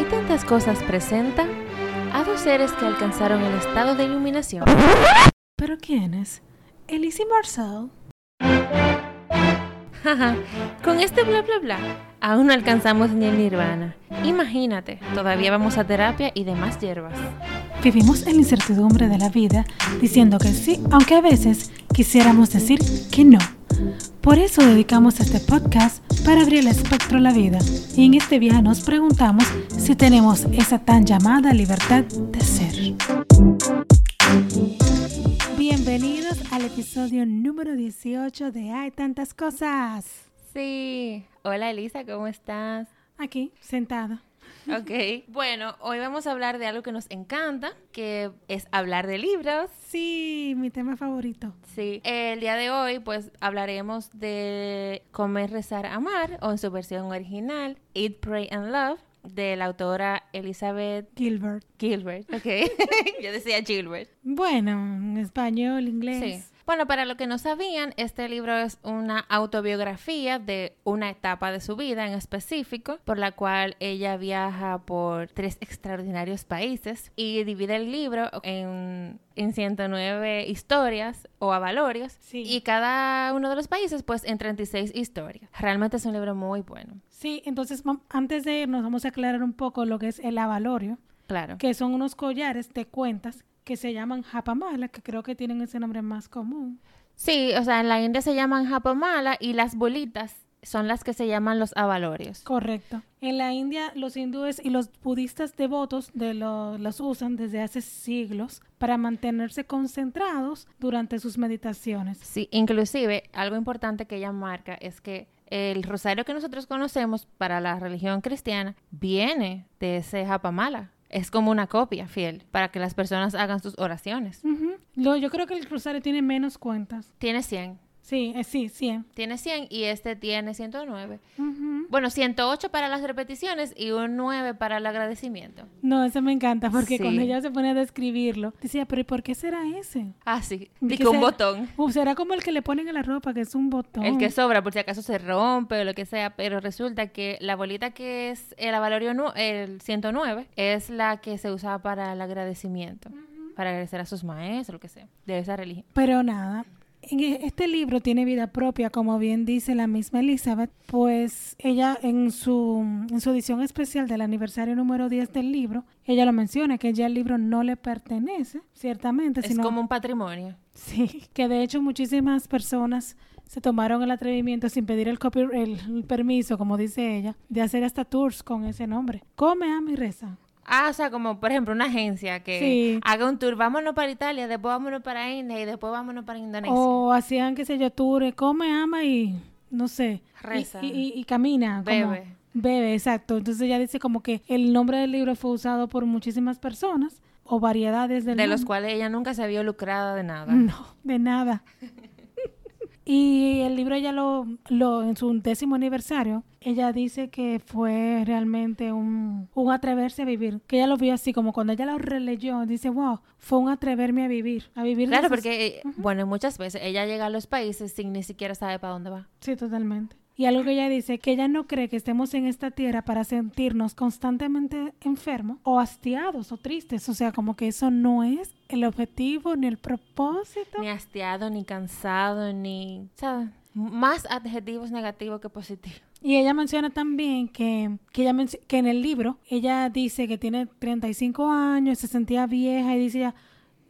Hay tantas cosas presenta a dos seres que alcanzaron el estado de iluminación. ¿Pero quiénes? Elise y Marcel. Jaja, Con este bla bla bla, aún no alcanzamos ni el nirvana. Imagínate, todavía vamos a terapia y demás hierbas. Vivimos en la incertidumbre de la vida diciendo que sí, aunque a veces quisiéramos decir que no. Por eso dedicamos este podcast para abrir el espectro a la vida. Y en este viaje nos preguntamos si tenemos esa tan llamada libertad de ser. Bienvenidos al episodio número 18 de Hay tantas cosas. Sí. Hola Elisa, ¿cómo estás? Aquí, sentada. Ok. Bueno, hoy vamos a hablar de algo que nos encanta, que es hablar de libros. Sí, mi tema favorito. Sí. El día de hoy, pues, hablaremos de Comer, Rezar, Amar, o en su versión original, Eat, Pray and Love, de la autora Elizabeth Gilbert. Gilbert. Ok. Yo decía Gilbert. Bueno, en español, inglés. Sí. Bueno, para los que no sabían, este libro es una autobiografía de una etapa de su vida en específico, por la cual ella viaja por tres extraordinarios países y divide el libro en, en 109 historias o avalorios Sí. y cada uno de los países pues en 36 historias. Realmente es un libro muy bueno. Sí, entonces antes de irnos vamos a aclarar un poco lo que es el avalorio, Claro. que son unos collares de cuentas que se llaman japamala, que creo que tienen ese nombre más común. Sí, o sea, en la India se llaman japamala y las bolitas son las que se llaman los avalorios. Correcto. En la India, los hindúes y los budistas devotos de lo- los usan desde hace siglos para mantenerse concentrados durante sus meditaciones. Sí, inclusive algo importante que ella marca es que el rosario que nosotros conocemos para la religión cristiana viene de ese japamala. Es como una copia fiel para que las personas hagan sus oraciones. Lo- yo creo que el rosario tiene menos cuentas. Tiene 100. Sí, eh, sí, 100. Tiene 100 y este tiene 109. Ujú. Bueno, 108 para las repeticiones y un 9 para el agradecimiento. No, ese me encanta porque Sí. cuando ella se pone a describirlo, decía, pero ¿y por qué será ese? Ah, sí. ¿De Y que un será? botón. Uh, será como el que le ponen a la ropa, que es un botón. El que sobra, por si acaso se rompe o lo que sea, pero resulta que la bolita que es el avalorio, el 109, es la que se usa para el agradecimiento, para agradecer a sus maestros, lo que sea, de esa religión. Pero nada, en e- este libro tiene vida propia, como bien dice la misma Elizabeth, pues ella en su, en su edición especial del aniversario número 10 del libro, ella lo menciona, que ya el libro no le pertenece, ciertamente, Es sino como un patrimonio. sí, que de hecho muchísimas personas se tomaron el atrevimiento sin pedir el, copy- el, el permiso, como dice ella, de hacer hasta tours con ese nombre. Come, ama y reza. Ah, o sea, como por ejemplo una agencia que Sí. haga un tour, vámonos para Italia, después vámonos para India y después vámonos para Indonesia. O hacían, qué sé yo, tours, come, ama y no sé. Reza. Y, y- y camina. como- Bebe. bebe, exacto. Entonces ella dice como que el nombre del libro fue usado por muchísimas personas o variedades del de los cuales ella nunca se vio lucrada de nada. No, de nada. y el libro ella lo, lo, en su décimo aniversario, ella dice que fue realmente un, un atreverse a vivir. Que ella lo vio así, como cuando ella lo releyó, dice, wow, fue un atreverme a vivir. A vivir Claro, esas- porque, eh, bueno, muchas veces ella llega a los países sin ni siquiera saber para dónde va. Sí, totalmente. Y algo que ella dice, que ella no cree que estemos en esta tierra para sentirnos constantemente enfermos o hastiados o tristes. O sea, como que eso no es el objetivo ni el propósito. Ni hastiado, ni cansado, ni... Sea, más adjetivos negativos que positivos. Y ella menciona también que, que, ella que en el libro ella dice que tiene 35 años, se sentía vieja y ella,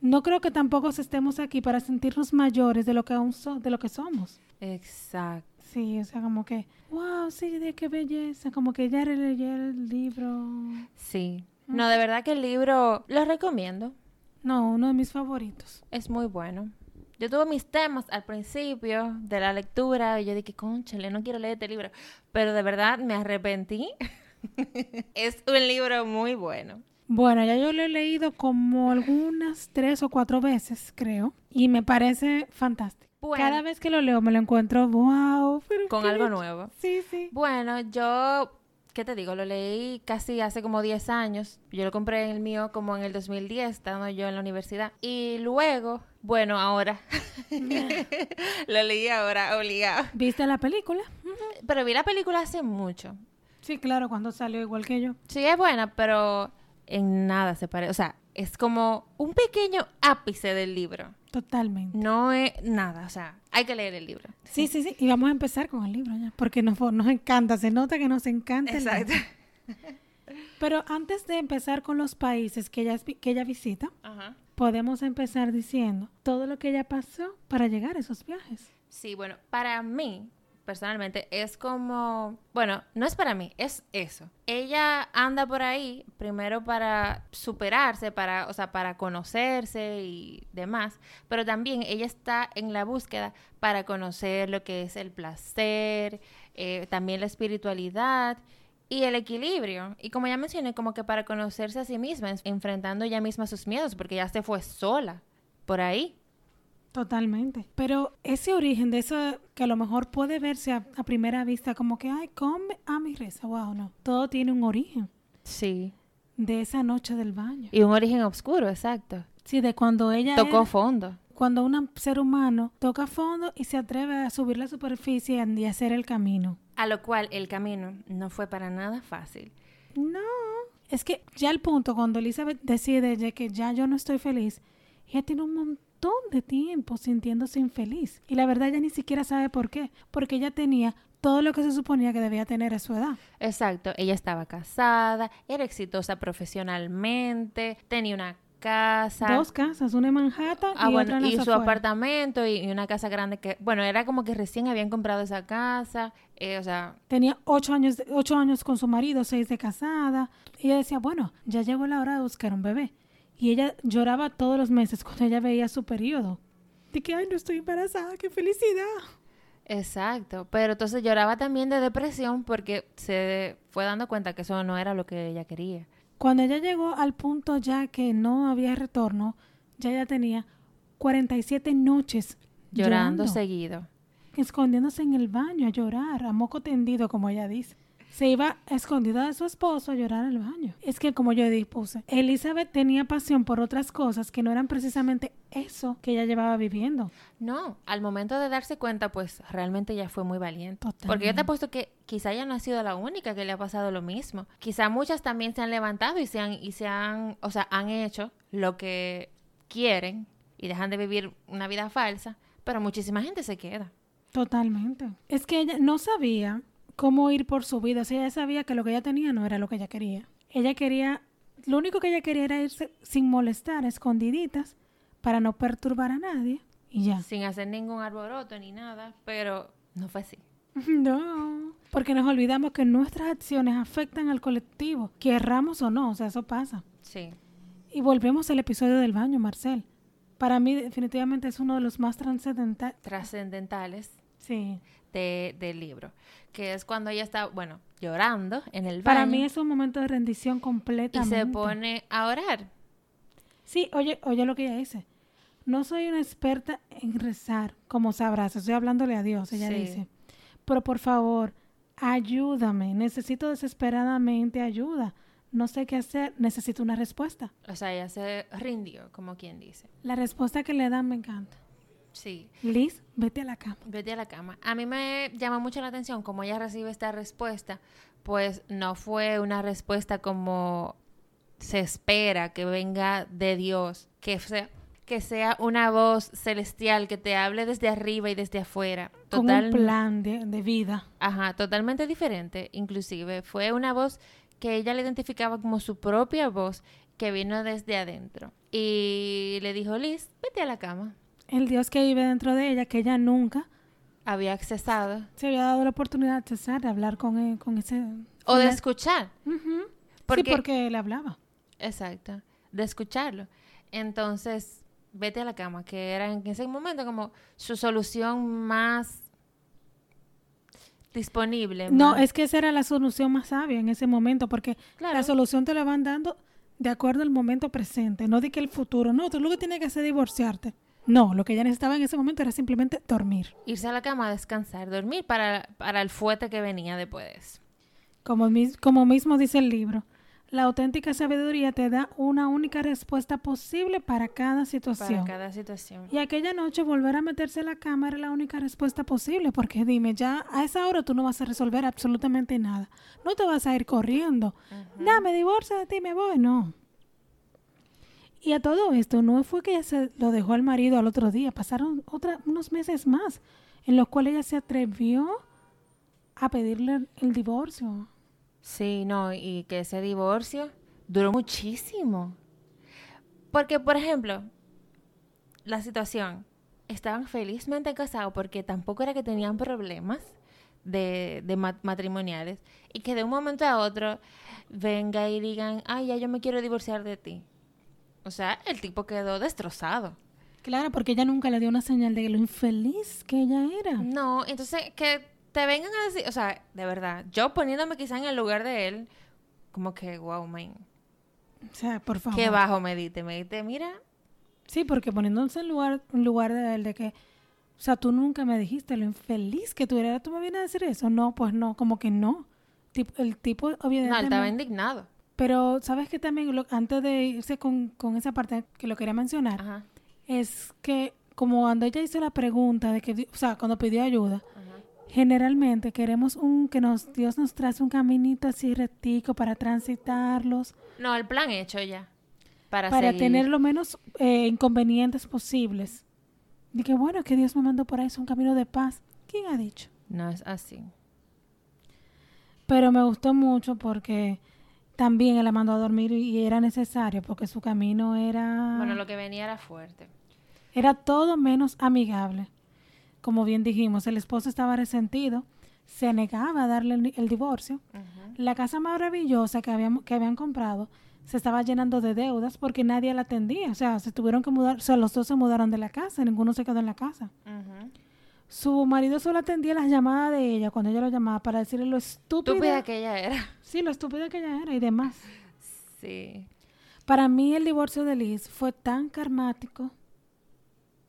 no creo que tampoco estemos aquí para sentirnos mayores de lo que, aún so- de lo que somos. Exacto. Sí, o sea, como que, wow, sí, de qué belleza, como que ella releyó el libro. Sí. No, de verdad que el libro lo recomiendo. No, uno de mis favoritos. Es muy bueno. Yo tuve mis temas al principio de la lectura y yo dije, conchale, no quiero leer este libro. Pero de verdad me arrepentí. es un libro muy bueno. Bueno, ya yo lo he leído como algunas tres o cuatro veces, creo, y me parece fantástico. Bueno. Cada vez que lo leo me lo encuentro, wow, pero Con algo bello". nuevo. Sí, sí. Bueno, yo, ¿qué te digo? Lo leí casi hace como 10 años. Yo lo compré en el mío como en el 2010, estando yo en la universidad. Y luego, bueno, ahora. lo leí ahora, obligado. ¿Viste la película? Pero vi la película hace mucho. Sí, claro, cuando salió igual que yo. Sí, es buena, pero en nada se parece. O sea, es como un pequeño ápice del libro. Totalmente. No es nada, o sea, hay que leer el libro. Sí, sí, sí. Y vamos a empezar con el libro ya, porque nos, nos encanta, se nota que nos encanta. Exacto. Pero antes de empezar con los países que ella, que ella visita, Ajá. podemos empezar diciendo todo lo que ella pasó para llegar a esos viajes. Sí, bueno, para mí, personalmente, es como, bueno, no es para mí, es eso. Ella anda por ahí primero para superarse, para, o sea, para conocerse y demás, pero también ella está en la búsqueda para conocer lo que es el placer, eh, también la espiritualidad y el equilibrio. Y como ya mencioné, como que para conocerse a sí misma, en- enfrentando ella misma sus miedos, porque ya se fue sola por ahí. Totalmente. Pero ese origen de eso que a lo mejor puede verse a, a primera vista como que, ay, come a mi reza. Wow, no. Todo tiene un origen Sí. de esa noche del baño. Y un origen oscuro, exacto. Sí, de cuando ella... Tocó era- fondo. cuando un ser humano toca fondo y se atreve a subir la superficie y a hacer el camino. A lo cual el camino no fue para nada fácil. No. Es que ya el punto cuando Elizabeth decide de que ya yo no estoy feliz, ella tiene un montón de tiempo sintiéndose infeliz. Y la verdad ella ni siquiera sabe por qué. Porque ella tenía todo lo que se suponía que debía tener a su edad. Exacto, ella estaba casada, era exitosa profesionalmente, tenía una casa. Dos casas, una en Manhattan Ah, y bueno, otra en y su apartamento y, y una casa grande que, bueno, era como que recién habían comprado esa casa, eh, o sea, Tenía ocho años, ocho años con su marido, seis de casada. Y ella decía, bueno, ya llegó la hora de buscar un bebé. Y ella lloraba todos los meses cuando ella veía su periodo. De que, ay, no estoy embarazada, qué felicidad. exacto, pero entonces lloraba también de depresión porque se fue dando cuenta que eso no era lo que ella quería. Cuando ella llegó al punto ya que no había retorno, ya ella tenía 47 noches Llorando llorando, seguido. escondiéndose en el baño a llorar, a moco tendido, como ella dice. Se iba escondida de su esposo a llorar al baño. Es que, como yo dispuse, Elizabeth tenía pasión por otras cosas que no eran precisamente eso que ella llevaba viviendo. No, al momento de darse cuenta, pues realmente ella fue muy valiente. Porque yo te apuesto que quizá ella no ha sido la única que le ha pasado lo mismo. Quizá muchas también se han levantado y se han, y se han, o sea, han hecho lo que quieren y dejan de vivir una vida falsa, pero muchísima gente se queda. Totalmente. Es que ella no sabía cómo ir por su vida. O sea, ella sabía que lo que ella tenía no era lo que ella quería. Ella quería, lo único que ella quería era irse sin molestar, escondiditas, para no perturbar a nadie. Y ya. Sin hacer ningún arboroto ni nada, pero no fue así. No. Porque nos olvidamos que nuestras acciones afectan al colectivo, querramos o no, o sea, eso pasa. Sí. Y volvemos al episodio del baño, Marcel. Para mí definitivamente es uno de los más trascendentales. Trascendentales Sí. de, del libro, que es cuando ella está, bueno, llorando en el baño Para mí es un momento de rendición y completamente. se pone a orar. Sí, oye, oye lo que ella dice. No soy una experta en rezar, como sabrás, estoy hablándole a Dios, ella Sí. dice. Pero por favor, ayúdame, necesito desesperadamente ayuda. No sé qué hacer, necesito una respuesta. O sea, ella se rindió, como quien dice. La respuesta que le dan me encanta. Sí, Liz, vete a la cama. vete a la cama. A mí me llama mucho la atención cómo ella recibe esta respuesta, pues no fue una respuesta como se espera que venga de Dios, que sea, que sea una voz celestial que te hable desde arriba y desde afuera. Con Total- un plan de, de vida. Ajá, totalmente diferente, inclusive. Fue una voz que ella le identificaba como su propia voz que vino desde adentro. Y le dijo, Liz, vete a la cama. El Dios que vive dentro de ella, que ella nunca Había accesado. se había dado la oportunidad de accesar, de hablar con, él, con ese... O de escuchar. Porque- Sí, porque él hablaba. Exacto. De escucharlo. Entonces, vete a la cama, que era en ese momento como su solución más disponible. No, más- es que esa era la solución más sabia en ese momento, porque Claro. la solución te la van dando de acuerdo al momento presente, no de que el futuro, no, tú lo que tienes que hacer es divorciarte. No, lo que ella necesitaba en ese momento era simplemente dormir. irse a la cama a descansar, dormir para, para el fuerte que venía después. Como, mis- como mismo dice el libro, La auténtica sabiduría te da una única respuesta posible para cada situación. Para cada situación. Y aquella noche volver a meterse en la cama era la única respuesta posible, porque dime, ya a esa hora tú no vas a resolver absolutamente nada. No te vas a ir corriendo. Dame divorcio de ti, me voy. No. Y a todo esto, no fue que se lo dejó al marido al otro día, pasaron otra, unos meses más en los cuales ella se atrevió a pedirle el divorcio. Sí, no, y que ese divorcio duró muchísimo. Porque, por ejemplo, la situación, estaban felizmente casados porque tampoco era que tenían problemas de, de ma- matrimoniales y que de un momento a otro venga y digan, ay, ya yo me quiero divorciar de ti. O sea, el tipo quedó destrozado. Claro, porque ella nunca le dio una señal de lo infeliz que ella era. No, entonces que te vengan a decir, o sea, de verdad, yo poniéndome quizá en el lugar de él, como que, wow, man, O sea, por favor. qué bajo me diste, me diste, mira, Sí, porque poniéndose en lugar, en lugar de él, de que, o sea, tú nunca me dijiste lo infeliz que tú eras, tú me vienes a decir eso. No, pues no, como que no. El tipo, no, obviamente. él estaba indignado. Pero, ¿sabes que también, lo- antes de irse con, con esa parte que lo quería mencionar, Ajá, es que como cuando ella hizo la pregunta de que, o sea, cuando pidió ayuda, ajá. generalmente queremos un que nos Dios nos trace un caminito así rectico para transitarlos, No, el plan hecho ya. Para, para seguir. tener lo menos eh, inconvenientes posibles. Y que bueno, que Dios me mandó por ahí, es un camino de paz. ¿Quién ha dicho? No es así. Pero me gustó mucho porque también él la mandó a dormir y era necesario porque su camino era... Bueno, lo que venía era fuerte. Era todo menos amigable. Como bien dijimos, el esposo estaba resentido, se negaba a darle el, el divorcio. La casa maravillosa que, habíamos, que habían comprado se estaba llenando de deudas porque nadie la atendía. O sea, se tuvieron que mudar, o sea, los dos se mudaron de la casa, ninguno se quedó en la casa. Su marido solo atendía las llamadas de ella cuando ella lo llamaba para decirle lo estúpida, Estúpida que ella era. sí, lo estúpida que ella era y demás. Sí. Para mí el divorcio de Liz fue tan karmático.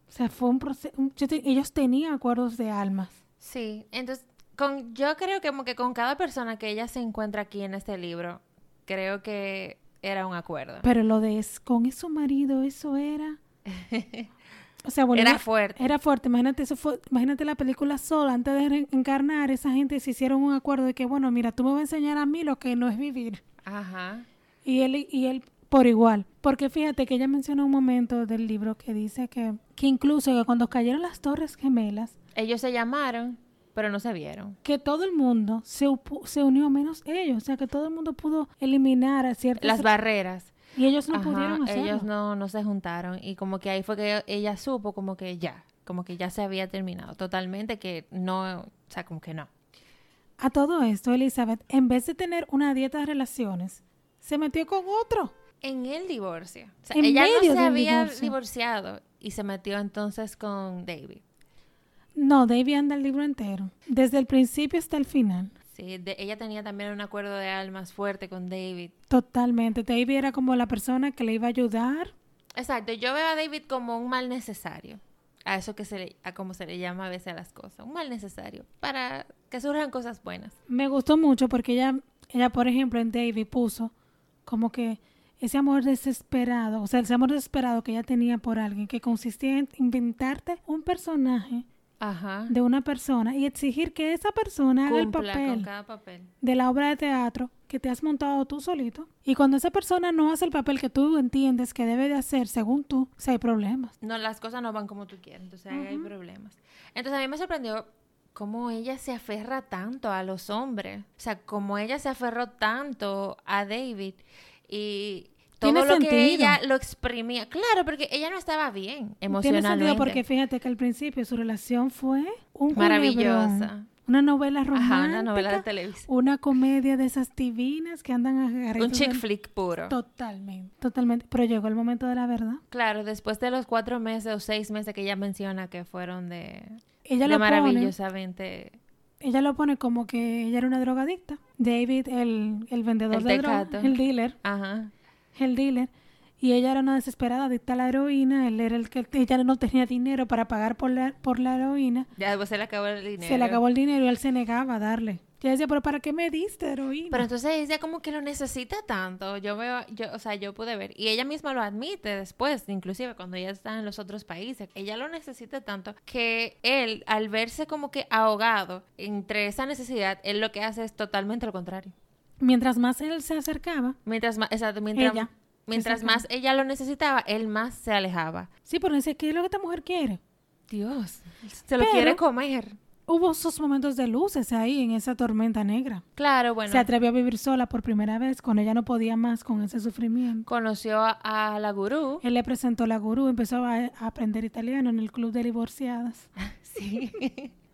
O sea, fue un proceso. ellos tenían acuerdos de almas. Sí, entonces, con, yo creo que como que con cada persona que ella se encuentra aquí en este libro, creo que era un acuerdo. Pero lo de es, con su marido, eso era. O sea, Era fuerte. Era fuerte. Imagínate, eso fue, imagínate la película sola. Antes de re- encarnar, esa gente se hicieron un acuerdo de que, bueno, mira, tú me vas a enseñar a mí lo que no es vivir. Ajá. Y él, y él por igual. Porque fíjate que ella menciona un momento del libro que dice que, que incluso que cuando cayeron las torres gemelas, Ellos se llamaron, pero no se vieron. que todo el mundo se, se unió menos ellos. O sea, que todo el mundo pudo eliminar a ciertas... Las barreras. Y ellos no Ajá, pudieron hacerlo. ellos no, no se juntaron y como que ahí fue que ella supo como que ya, como que ya se había terminado totalmente, que no, o sea, como que no. A todo esto, Elizabeth, en vez de tener una dieta de relaciones, se metió con otro. En el divorcio. O sea, En ella no medio se del había divorcio. divorciado y se metió entonces con David. No, David anda el libro entero, desde el principio hasta el final. Sí, de- ella tenía también un acuerdo de almas fuerte con David. Totalmente. David era como la persona que le iba a ayudar. Exacto, yo veo a David como un mal necesario. A eso que se le, a como se le llama a veces a las cosas. Un mal necesario. Para que surjan cosas buenas. Me gustó mucho porque ella, ella, por ejemplo, en David puso como que ese amor desesperado, o sea, ese amor desesperado que ella tenía por alguien, que consistía en inventarte un personaje Ajá. de una persona y exigir que esa persona haga el papel cada papel. de la obra de teatro que te has montado tú solito. Y cuando esa persona no hace el papel que tú entiendes que debe de hacer según tú, o sea, hay problemas. No, las cosas no van como tú quieres, entonces hay problemas. Entonces a mí me sorprendió cómo ella se aferra tanto a los hombres. O sea, cómo ella se aferró tanto a David y todo Tiene lo que sentido. ella lo exprimía. Claro, porque ella no estaba bien Tiene emocionalmente. sentido porque fíjate que al principio su relación fue un Maravillosa. culebrón, una novela romántica, Ajá, una novela de televisión. una comedia de esas divinas que andan agarrados. Un chick flick puro. Totalmente, totalmente. Pero llegó el momento de la verdad. Claro, después de los cuatro meses o seis meses que ella menciona que fueron de, Ella de lo pone, maravillosamente... ella lo pone como que ella era una drogadicta. David, el, el vendedor El de drogas, el dealer, Ajá. El dealer. Y ella era una desesperada adicta a la heroína. Él era el que ella no tenía dinero para pagar por la, por la heroína. Ya después se le acabó el dinero. Se le acabó el dinero y él se negaba a darle. Yo decía, pero ¿para qué me diste heroína? Pero entonces ella como que lo necesita tanto. Yo veo, yo, o sea, yo pude ver. Y ella misma lo admite después, inclusive cuando ella está en los otros países. Ella lo necesita tanto que él, al verse como que ahogado entre esa necesidad, él lo que hace es totalmente lo contrario. Mientras más él se acercaba, Mientras más, exacto, mientras, Ella. mientras más ella lo necesitaba, él más se alejaba. sí, pero dice, ¿qué es lo que esta mujer quiere? Dios, se lo Pero- quiere comer. Hubo esos momentos de luces ahí en esa tormenta negra. Claro, bueno. Se atrevió a vivir sola por primera vez cuando ella no podía más con ese sufrimiento. conoció a, a la gurú. Él le presentó la gurú, empezó a, a aprender italiano en el club de divorciadas. Sí.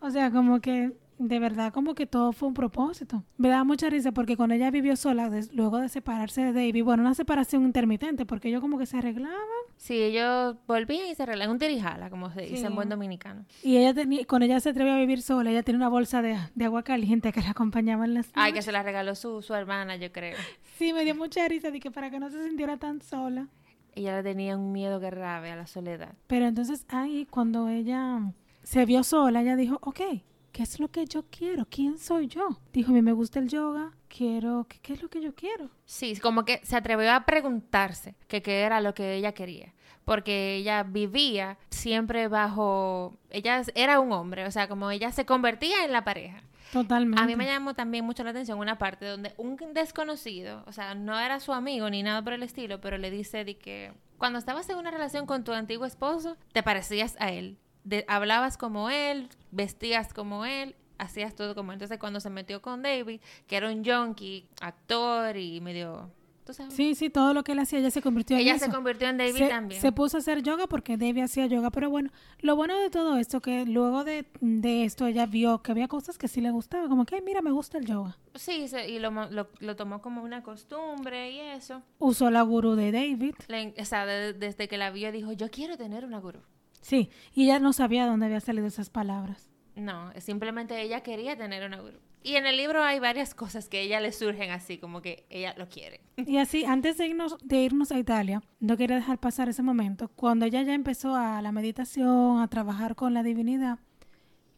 O sea, como que de verdad, como que todo fue un propósito. Me daba mucha risa porque cuando ella vivió sola, luego de separarse de David, bueno, una separación intermitente, porque ellos como que se arreglaban Sí, ellos volvían y se arreglan un tirijala, como se dice Sí. en buen dominicano. y ella tenía, cuando ella se atrevió a vivir sola, ella tenía una bolsa de, de agua caliente que la acompañaba en las Ay, que se la regaló su, su hermana, yo creo. Sí, me dio mucha risa de que para que no se sintiera tan sola. Ella le tenía un miedo grave a la soledad. Pero entonces ahí, cuando ella se vio sola, ella dijo, ok, ¿qué es lo que yo quiero? ¿Quién soy yo? Dijo, a mí me gusta el yoga, quiero, ¿qué, qué es lo que yo quiero? Sí, como que se atrevió a preguntarse que qué era lo que ella quería. Porque ella vivía siempre bajo... Ella era un hombre, o sea, como ella se convertía en la pareja. Totalmente. A mí me llamó también mucho la atención una parte donde un desconocido, o sea, no era su amigo ni nada por el estilo, pero le dice de que cuando estabas en una relación con tu antiguo esposo, te parecías a él. De- hablabas como él, vestías como él, hacías todo como él. Entonces, cuando se metió con David, que era un junkie, actor y medio... Sí, sí, todo lo que él hacía, ella se convirtió en Ella eso. se convirtió en David se, también. se puso a hacer yoga porque David hacía yoga, pero bueno, lo bueno de todo esto que luego de, de esto ella vio que había cosas que sí le gustaba, como que, "Ay, mira, me gusta el yoga. Sí, se- y lo, lo, lo tomó como una costumbre y eso. Usó la gurú de David, Le- o sea, de- desde que la vio dijo, yo quiero tener una gurú. Sí, y ella no sabía de dónde había salido esas palabras. No, simplemente ella quería tener una gurú. Y en el libro hay varias cosas que a ella le surgen así, como que ella lo quiere. Y así, antes de irnos, de irnos a Italia, no quería dejar pasar ese momento, cuando ella ya empezó a la meditación, a trabajar con la divinidad,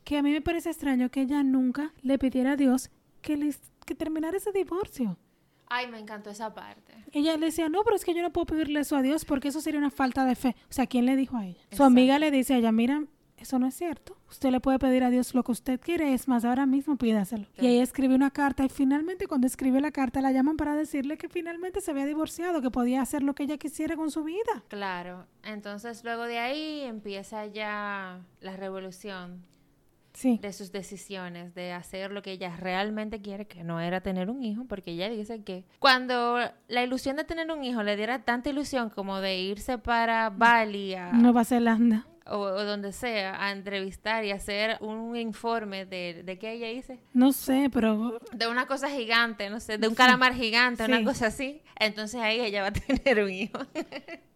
que a mí me parece extraño que ella nunca le pidiera a Dios que, les, que terminara ese divorcio. Ay, me encantó esa parte. Ella le decía, no, pero es que yo no puedo pedirle eso a Dios porque eso sería una falta de fe. O sea, ¿quién le dijo a ella? Su amiga le dice a ella, mira, eso no es cierto. Usted le puede pedir a Dios lo que usted quiere, es más, ahora mismo pídaselo. Y ella escribe una carta y finalmente cuando escribe la carta la llaman para decirle que finalmente se había divorciado, que podía hacer lo que ella quisiera con su vida. Claro. Entonces luego de ahí empieza ya la revolución Sí, de sus decisiones, de hacer lo que ella realmente quiere, que no era tener un hijo, porque ella dice que cuando la ilusión de tener un hijo le diera tanta ilusión como de irse para Bali a- Nueva Zelanda. o, o donde sea a entrevistar y hacer un informe de, de qué ella hice. No sé, pero De una cosa gigante, no sé, de un calamar gigante, Sí. una cosa así. Entonces ahí ella va a tener un hijo.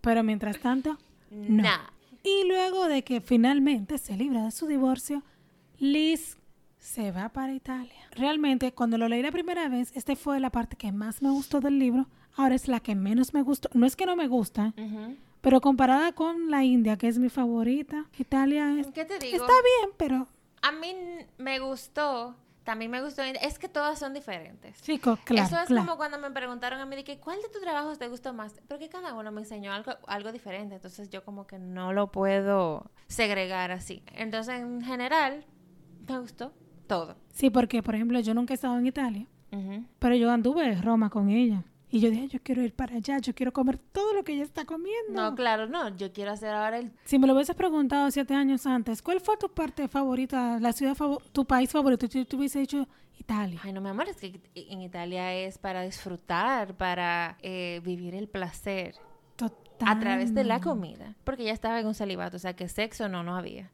pero mientras tanto, no. Nah. Y luego de que finalmente se libra de su divorcio, Liz se va para Italia. Realmente, cuando lo leí la primera vez, esta fue la parte que más me gustó del libro. Ahora es la que menos me gustó. No es que no me gusta, pero comparada con la India, que es mi favorita, Italia es- ¿Qué te digo? está bien, pero A mí me gustó, también me gustó, es que todas son diferentes. sí, claro, Eso es claro. como cuando me preguntaron a mí de que cuál de tus trabajos te gustó más, porque cada uno me enseñó algo, algo diferente, entonces yo como que no lo puedo segregar así. Entonces en general me gustó todo. Sí, porque, por ejemplo, yo nunca he estado en Italia, pero yo anduve en Roma con ella. Y yo dije, yo quiero ir para allá, yo quiero comer todo lo que ella está comiendo. No, claro, no, yo quiero hacer ahora el... Si me lo hubieses preguntado siete años antes, ¿cuál fue tu parte favorita, la ciudad tu país favorito? Yo te hubiese dicho Italia. Ay, no, mi amor, es que en Italia es para disfrutar, para eh, vivir el placer Total. a través de la comida, porque ya estaba en un celibato, o sea que sexo no, no había.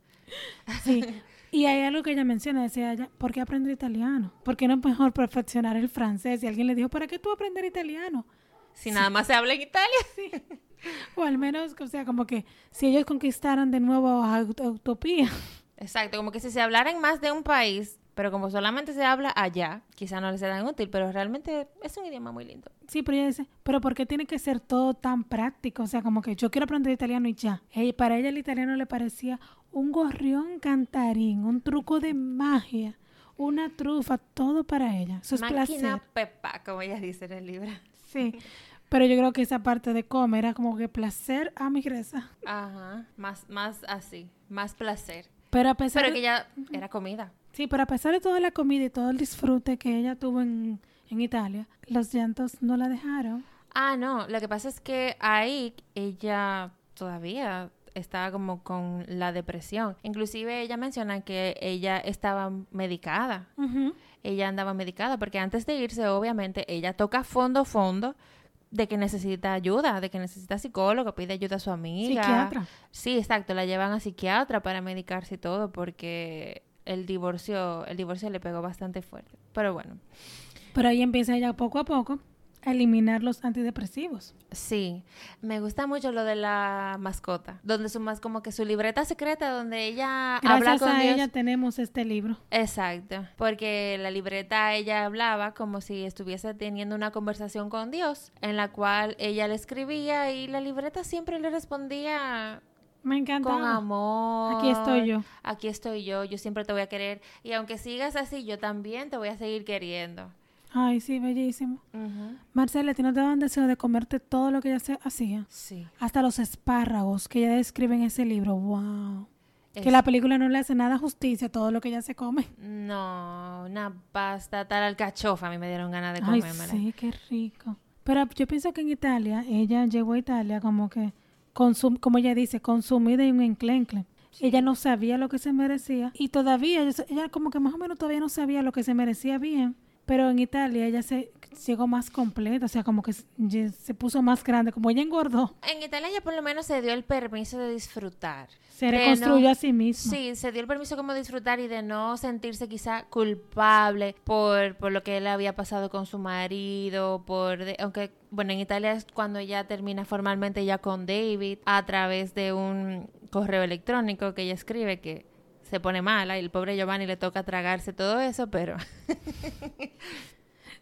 Sí. Y hay algo que ella menciona, decía ella, ¿por qué aprender italiano? ¿Por qué no es mejor perfeccionar el francés? Y alguien le dijo, ¿para qué tú aprender italiano? Si nada más se habla en Italia. O al menos, o sea, como que si ellos conquistaran de nuevo a Ut- a Utopía. Exacto, como que si se hablara en más de un país, pero como solamente se habla allá, quizá no les sea tan útil, pero realmente es un idioma muy lindo. Sí, pero ella dice, ¿pero por qué tiene que ser todo tan práctico? O sea, como que yo quiero aprender italiano y ya. Para ella el italiano le parecía un gorrión cantarín, un truco de magia, una trufa, todo para ella. Eso es Máquina placer. Pepa, como ella dice en el libro. Sí. Pero yo creo que esa parte de comer era como que placer a mi gresa. Ajá, más, más así, más placer. Pero a pesar Pero de- que ya era comida. Sí, pero a pesar de toda la comida y todo el disfrute que ella tuvo en, en Italia, los llantos no la dejaron. Ah, no, lo que pasa es que ahí ella todavía estaba como con la depresión. Inclusive ella menciona que ella estaba medicada. Ella andaba medicada porque antes de irse, obviamente, ella toca fondo, fondo de que necesita ayuda, de que necesita psicólogo, pide ayuda a su amiga. Psiquiatra. Sí, exacto, la llevan a psiquiatra para medicarse y todo porque el divorcio, el divorcio le pegó bastante fuerte. Pero bueno, Pero ahí empieza ella poco a poco a eliminar los antidepresivos. Sí, me gusta mucho lo de la mascota, donde su más como que su libreta secreta donde ella habla Gracias con a Dios. ella tenemos este libro. Exacto, porque la libreta ella hablaba como si estuviese teniendo una conversación con Dios, en la cual ella le escribía y la libreta siempre le respondía Me encanta. con amor. Aquí estoy yo. Aquí estoy yo, yo siempre te voy a querer y aunque sigas así, yo también te voy a seguir queriendo. Ay, sí, bellísimo. Marcela, ¿a ti no te daban deseo de comerte todo lo que ella se hacía? Sí. Hasta los espárragos que ella describe en ese libro. Wow. Que la película no le hace nada justicia a todo lo que ella se come. No, una pasta tal alcachofa, a mí me dieron ganas de Ay, comérmela. sí, qué rico. Pero yo pienso que en Italia, ella llegó a Italia como que, consum como ella dice, consumida y un enclencle. Ella no sabía lo que se merecía y todavía, ella, ella como que más o menos todavía no sabía lo que se merecía bien. Pero en Italia ella se llegó más completa, o sea, como que se, se puso más grande, como ella engordó, En Italia ya por lo menos se dio el permiso de disfrutar. Se De reconstruyó no- a sí misma. Sí, se dio el permiso como disfrutar y de no sentirse quizá culpable por, por lo que él había pasado con su marido, por de- aunque bueno, en Italia es cuando ella termina formalmente ya con David a través de un correo electrónico que ella escribe que se pone mala y el pobre Giovanni le toca tragarse todo eso, pero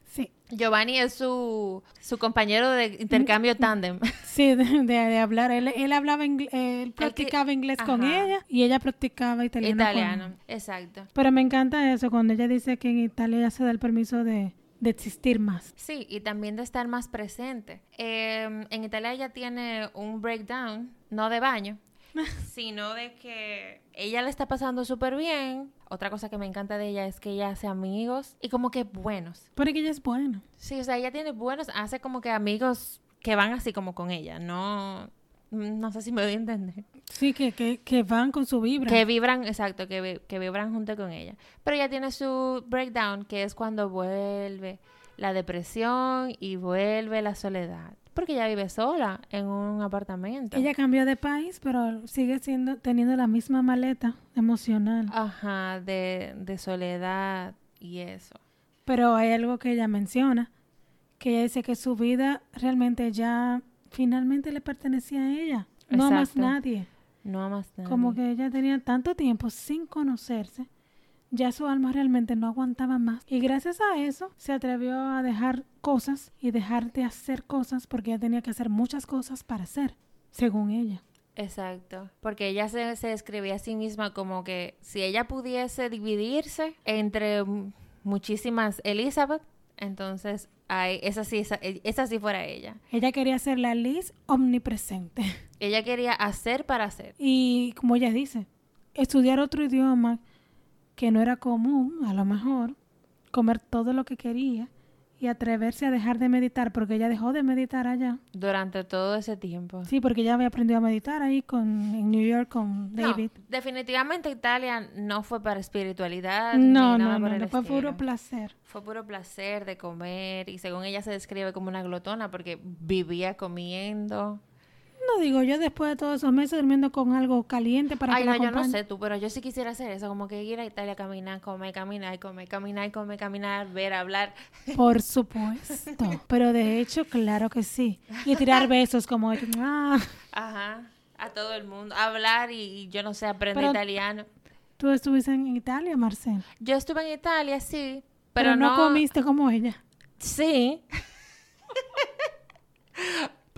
Sí, Giovanni es su, su compañero de intercambio tándem. sí, de, de- de hablar. Él, él hablaba inglés, él practicaba inglés con ella y ella practicaba italiano. con. Italiano, exacto. Pero me encanta eso, cuando ella dice que en Italia ella se da el permiso de, de existir más. Sí, y también de estar más presente. Eh, en Italia ella tiene un breakdown, no de baño, sino de que ella le está pasando súper bien. Otra cosa que me encanta de ella es que ella hace amigos y como que buenos. Porque ella es buena. Sí, o sea, ella tiene buenos, hace como que amigos que van así como con ella, no... No sé si me doy a entender. Sí, que, que, que van con su vibra. Que vibran, exacto, que, que vibran junto con ella. Pero ella tiene su breakdown, que es cuando vuelve la depresión y vuelve la soledad. Porque ella vive sola en un apartamento. Ella cambió de país, pero sigue siendo teniendo la misma maleta emocional. Ajá, de, de soledad y eso. Pero hay algo que ella menciona, que ella dice que su vida realmente ya finalmente le pertenecía a ella, no a más nadie. No a más nadie. Como que ella tenía tanto tiempo sin conocerse, ya su alma realmente no aguantaba más. Y gracias a eso se atrevió a dejar cosas y dejar de hacer cosas porque ella tenía que hacer muchas cosas para hacer, según ella. Exacto, porque ella se, se describía a sí misma como que si ella pudiese dividirse entre muchísimas Elizabeth, entonces ay, esa, sí, esa, esa sí fuera ella. Ella quería ser la Liz omnipresente. Ella quería hacer para hacer. Y como ella dice, estudiar otro idioma que no era común, a lo mejor, comer todo lo que quería y atreverse a dejar de meditar, porque ella dejó de meditar allá. Durante todo ese tiempo. Sí, porque ella había aprendido a meditar ahí con, en New York con No, David. definitivamente Italia no fue para espiritualidad. No, ni no, nada no, por el no, fue puro placer. Fue puro placer de comer y según ella se describe como una glotona porque vivía comiendo. No digo yo después de todos esos meses durmiendo con algo caliente para Ay, que no, la yo no sé tú, pero yo sí quisiera hacer eso, como que ir a Italia caminar, comer, caminar, comer, caminar, comer, caminar, ver, hablar. Por supuesto. Pero de hecho, claro que sí. Y tirar besos como... Ah, Ajá, a todo el mundo. Hablar y, y yo no sé, aprender Pero- italiano. tú estuviste en Italia, Marcel. Yo estuve en Italia, sí, Pero, pero, no, comiste como ella. Sí.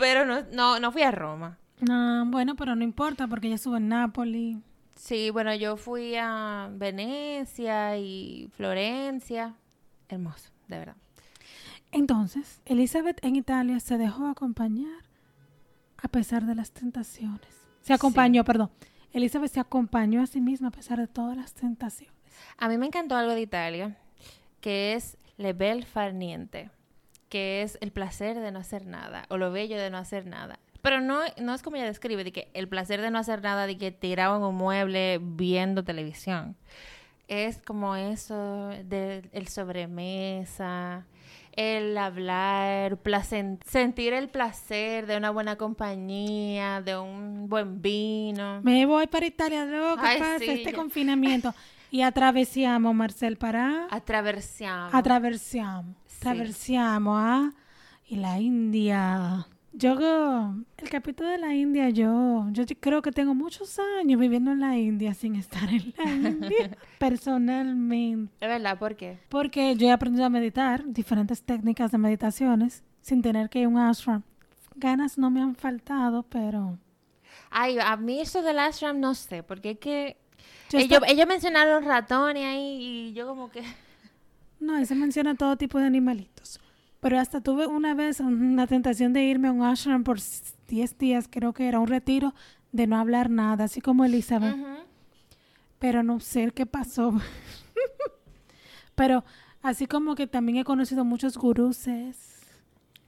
pero no, no, no fui a Roma. No, bueno, pero no importa porque ella estuvo en Nápoles. Sí, bueno, yo fui a Venecia y Florencia. Hermoso, de verdad. Entonces, Elizabeth en Italia se dejó acompañar a pesar de las tentaciones. Se acompañó, perdón. Elizabeth se acompañó a sí misma a pesar de todas las tentaciones. A mí me encantó algo de Italia, que es le bel far niente, que es el placer de no hacer nada, o lo bello de no hacer nada. Pero no, no es como ella describe, de que el placer de no hacer nada, de que tiraban un mueble viendo televisión. Es como eso del el sobremesa, el hablar, placen- sentir el placer de una buena compañía, de un buen vino. Me voy para Italia, loco, Ay, pasa sí, este ya. confinamiento. Y atravesamos, Marcel, para... Atravesiamo. Atravesiamo. Sí. Atravesiamo, ¿ah? Y la India. Yo, el capítulo de la India, yo, yo creo que tengo muchos años viviendo en la India sin estar en la India, personalmente. Es verdad, ¿por qué? Porque yo he aprendido a meditar, diferentes técnicas de meditaciones, sin tener que ir a un ashram. Ganas no me han faltado, pero... Ay, a mí eso del ashram no sé, porque es que Yo ellos, esta- ellos mencionaron ratones ahí y yo como que... No, ahí se menciona todo tipo de animalitos. Pero hasta tuve una vez una tentación de irme a un ashram por 10 días, creo que era un retiro de no hablar nada, así como Elizabeth. Pero no sé qué pasó. Pero así como que también he conocido muchos guruses.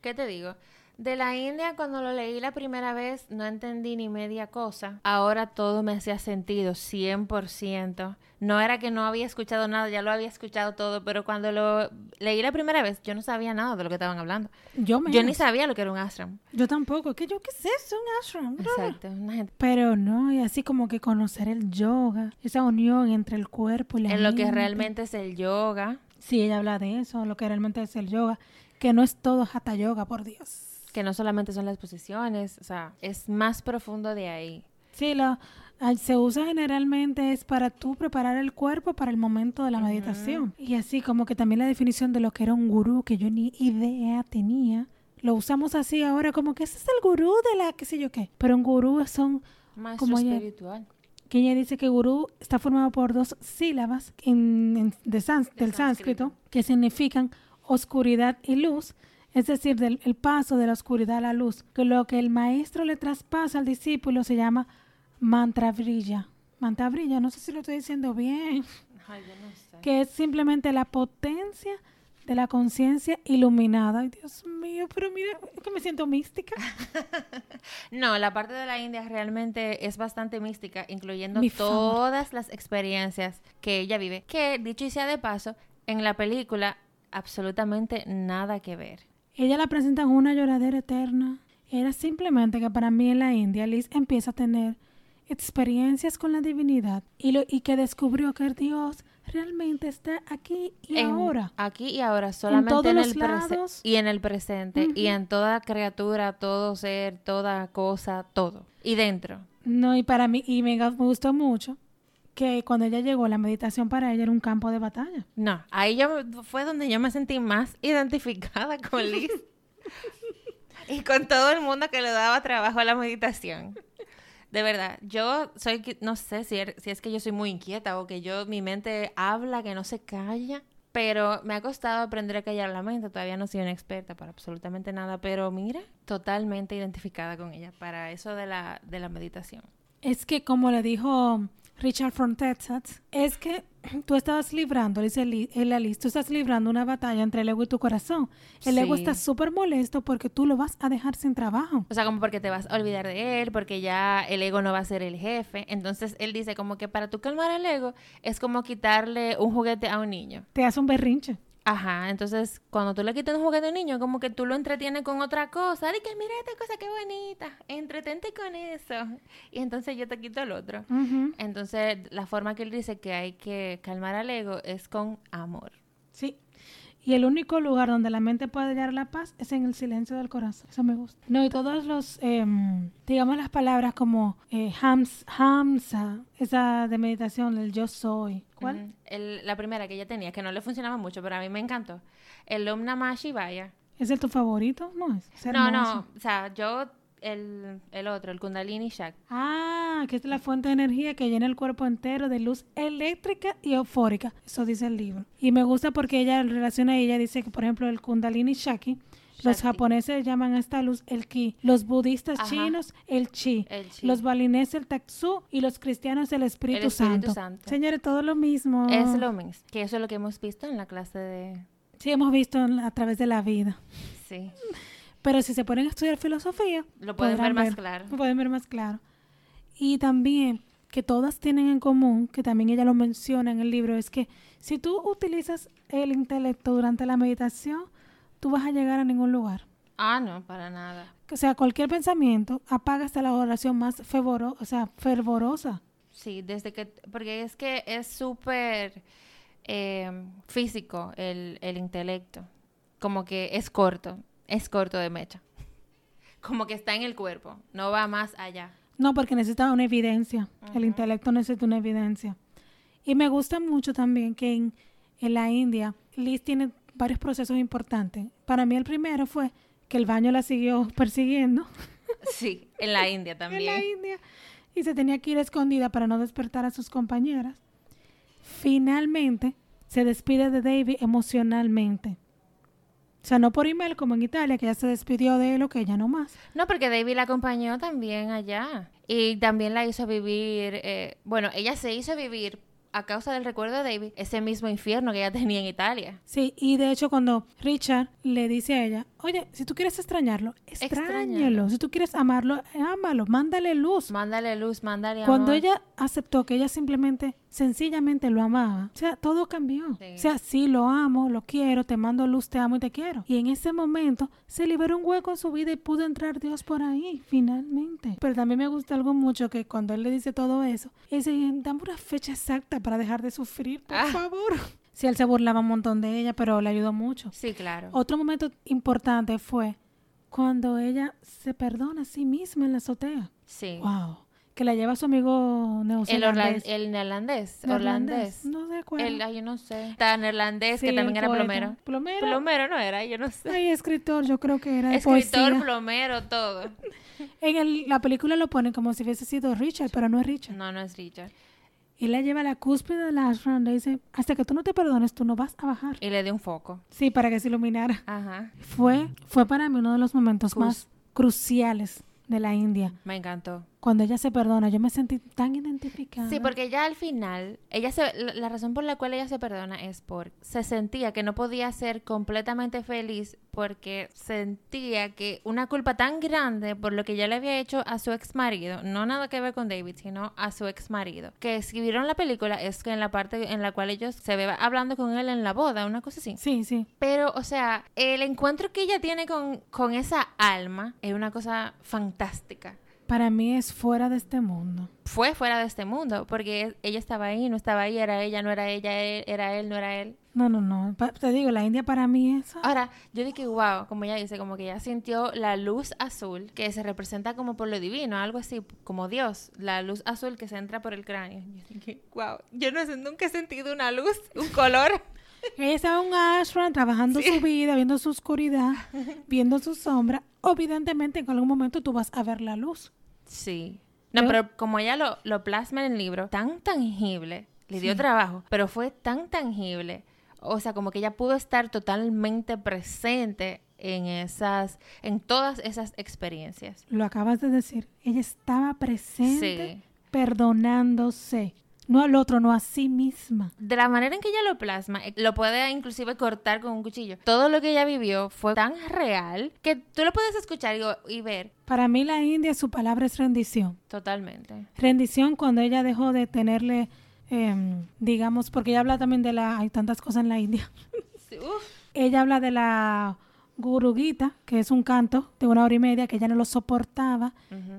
¿Qué te digo? De la India, cuando lo leí la primera vez, no entendí ni media cosa. Ahora todo me hacía sentido, 100%. No era que no había escuchado nada, ya lo había escuchado todo, pero cuando lo leí la primera vez, yo no sabía nada de lo que estaban hablando. Yo menos. Yo ni sabía lo que era un ashram. Yo tampoco. ¿Qué yo qué es eso? Un ashram. Exacto. Una gente- Pero no, y así como que conocer el yoga, esa unión entre el cuerpo y la En lo que mente. realmente es el yoga, Sí, ella habla de eso, lo que realmente es el yoga, que no es todo hatha yoga, por Dios. Que no solamente son las posiciones, o sea, es más profundo de ahí. Sí, lo, se usa generalmente es para tú preparar el cuerpo para el momento de la meditación. Y así como que también la definición de lo que era un gurú, que yo ni idea tenía, lo usamos así ahora como que ese es el gurú de la qué sé yo qué. Pero un gurú son, Maestro Como ella- espiritual. que ella dice que gurú está formado por dos sílabas en- en- de De del sánscrito. que significan oscuridad y luz. Es decir, del el paso de la oscuridad a la luz, que lo que el maestro le traspasa al discípulo se llama mantra brilla. Mantra brilla, no sé si lo estoy diciendo bien, Ay, yo no sé. que es simplemente la potencia de la conciencia iluminada. Ay, Dios mío, pero mira, es que me siento mística. No, la parte de la India realmente es bastante mística, incluyendo Mi favor. todas las experiencias que ella vive. Que, dicho y sea de paso, en la película absolutamente nada que ver. Ella la presenta como una lloradera eterna. Era simplemente que para mí en la India Liz empieza a tener experiencias con la divinidad y, lo, y que descubrió que Dios realmente está aquí y En- ahora. Aquí y ahora, solamente todos en, los el presente. lados. Y en el presente. Y en toda criatura, todo ser, toda cosa, todo. Y dentro. No, y para mí, y me, me gustó mucho que cuando ella llegó, la meditación para ella era un campo de batalla. No, ahí yo fue donde yo me sentí más identificada con Liz. y con todo el mundo que le daba trabajo a la meditación. De verdad, yo soy, no sé si, er- si es que yo soy muy inquieta o que yo, mi mente habla, que no se calla, pero me ha costado aprender a callar la mente. Todavía no soy una experta para absolutamente nada, pero mira, totalmente identificada con ella para eso de la, de la meditación. Es que como le dijo Richard from Texas, es que tú estabas librando, dice la Liz, tú estás librando una batalla entre el ego y tu corazón. El ego está súper molesto porque tú lo vas a dejar sin trabajo. O sea, como porque te vas a olvidar de él, porque ya el ego no va a ser el jefe. Entonces él dice como que para tú calmar el ego es como quitarle un juguete a un niño. Te hace un berrinche. Ajá, entonces cuando tú le quitas un juguete a un niño, como que tú lo entretienes con otra cosa. Que mira esta cosa qué bonita, entretente con eso. Y entonces yo te quito el otro. Entonces la forma que él dice que hay que calmar al ego es con amor. Sí. Y el único lugar donde la mente puede hallar la paz es en el silencio del corazón. Eso me gusta. No, y todos los, em, digamos las palabras como eh, hams, hamsa, esa de meditación, el yo soy. ¿Cuál? El- la primera que ella tenía, que no le funcionaba mucho, pero a mí me encantó. El Om Namah Shivaya. ¿Es el tu favorito? No es. es No, no, o sea, yo el, el otro, el Kundalini Shakti. Ah, que es la fuente de energía que llena el cuerpo entero de luz eléctrica y eufórica. Eso dice el libro. Y me gusta porque ella relaciona, ella dice que, por ejemplo, el Kundalini Shakti, los japoneses llaman a esta luz el ki, los budistas Ajá. chinos el chi, El chi. los balineses el taxu y los cristianos el Espíritu, El Espíritu Santo. Santo. Señores, todo lo mismo. Es lo mismo. Que eso es lo que hemos visto en la clase de... Sí, hemos visto a través de la vida. Sí. Pero si se ponen a estudiar filosofía, Lo pueden ver más claro. Lo pueden ver más claro. Y también que todas tienen en común, que también ella lo menciona en el libro, es que si tú utilizas el intelecto durante la meditación, tú vas a llegar a ningún lugar. Ah, no, para nada. O sea, cualquier pensamiento apaga hasta la oración más fervoro, o sea, fervorosa. Sí, desde que... Porque es que es súper eh, físico el, el intelecto. Como que es corto. Es corto de mecha. Como que está en el cuerpo. No va más allá. No, porque necesita una evidencia. El intelecto necesita una evidencia. Y me gusta mucho también que en, en la India, Liz tiene varios procesos importantes. Para mí el primero fue que el baño la siguió persiguiendo Sí, en la India en también. la India y se tenía que ir escondida para no despertar a sus compañeras. Finalmente se despide de David emocionalmente. O sea, no por email como en Italia, que ya se despidió de él o que ella no más. No, porque David la acompañó también allá. Y también la hizo vivir, eh, bueno, ella se hizo vivir a causa del recuerdo de David ese mismo infierno que ella tenía en Italia. Sí, y de hecho cuando Richard le dice a ella, oye, si tú quieres extrañarlo, extrañalo. Extrañalo. Si tú quieres amarlo, ámalo, mándale luz. Mándale luz, mándale Cuando amor. ella aceptó que ella simplemente, sencillamente lo amaba, o sea, todo cambió. Sí. O sea, sí, lo amo, lo quiero, te mando luz, te amo y te quiero. Y en ese momento se liberó un hueco en su vida y pudo entrar Dios por ahí, finalmente. Pero también me gusta algo mucho que cuando él le dice todo eso, él dice, dame una fecha exacta para dejar de sufrir, por Ah. favor. Sí, él se burlaba un montón de ella, pero le ayudó mucho. Sí, claro. Otro momento importante fue cuando ella se perdona a sí misma en la azotea. Sí. Wow. Que la lleva a su amigo El, neozelandés. el neerlandés, Neerlandés. No sé cuál. El, ay, yo no sé. Está neerlandés, Sí, que también era poeta. plomero. Plomero. Plomero no era, yo no sé. Ay, escritor, yo creo que era Escritor, poesía. plomero, todo. En el- la película lo ponen como si hubiese sido Richard, pero no es Richard. No, no es Richard. Y la lleva a la cúspide de la ashram y dice, hasta que tú no te perdones, tú no vas a bajar. Y le dio un foco. Sí, para que se iluminara. Ajá. Fue, fue para mí uno de los momentos Cus- más cruciales de la India. Me encantó. Cuando ella se perdona, yo me sentí tan identificada. Sí, porque ya al final, ella se, la, razón por la cual ella se perdona es porque se sentía que no podía ser completamente feliz porque sentía que una culpa tan grande por lo que ya le había hecho a su ex marido, no nada que ver con David, sino a su ex marido, que si vieron la película es que en la parte en la cual ellos se ve hablando con él en la boda, una cosa así. Sí, sí. Pero, o sea, el encuentro que ella tiene con, con esa alma es una cosa fantástica. Para mí es fuera de este mundo. Fue fuera de este mundo, porque ella estaba ahí, no estaba ahí, era ella, no era ella, él, era él, no era él. No, no, no. Te digo, la India para mí es... Ahora, yo dije, wow, como ella dice, como que ella sintió la luz azul que se representa como por lo divino, algo así, como Dios, la luz azul que se entra por el cráneo. Yo dije, wow, yo no sé, nunca he sentido una luz, un color. Ella estaba en un ashram trabajando su vida, viendo su oscuridad, viendo su sombra. Evidentemente, en algún momento tú vas a ver la luz. Sí. No, Yo- pero como ella lo, lo plasma en el libro, tan tangible, le dio Sí. trabajo, pero fue tan tangible. O sea, como que ella pudo estar totalmente presente en esas, en todas esas experiencias. Lo acabas de decir. Ella estaba presente, Sí. perdonándose. No al otro, no a sí misma. De la manera en que ella lo plasma, eh, lo puede inclusive cortar con un cuchillo. Todo lo que ella vivió fue tan real que tú lo puedes escuchar y, y ver Para mí la India, su palabra es rendición. totalmente. Rendición cuando ella dejó de tenerle, em, digamos, porque ella habla también de la... Hay tantas cosas en la India. Sí, uf. Ella habla de la Guru Gita, que es un canto de una hora y media que ella no lo soportaba.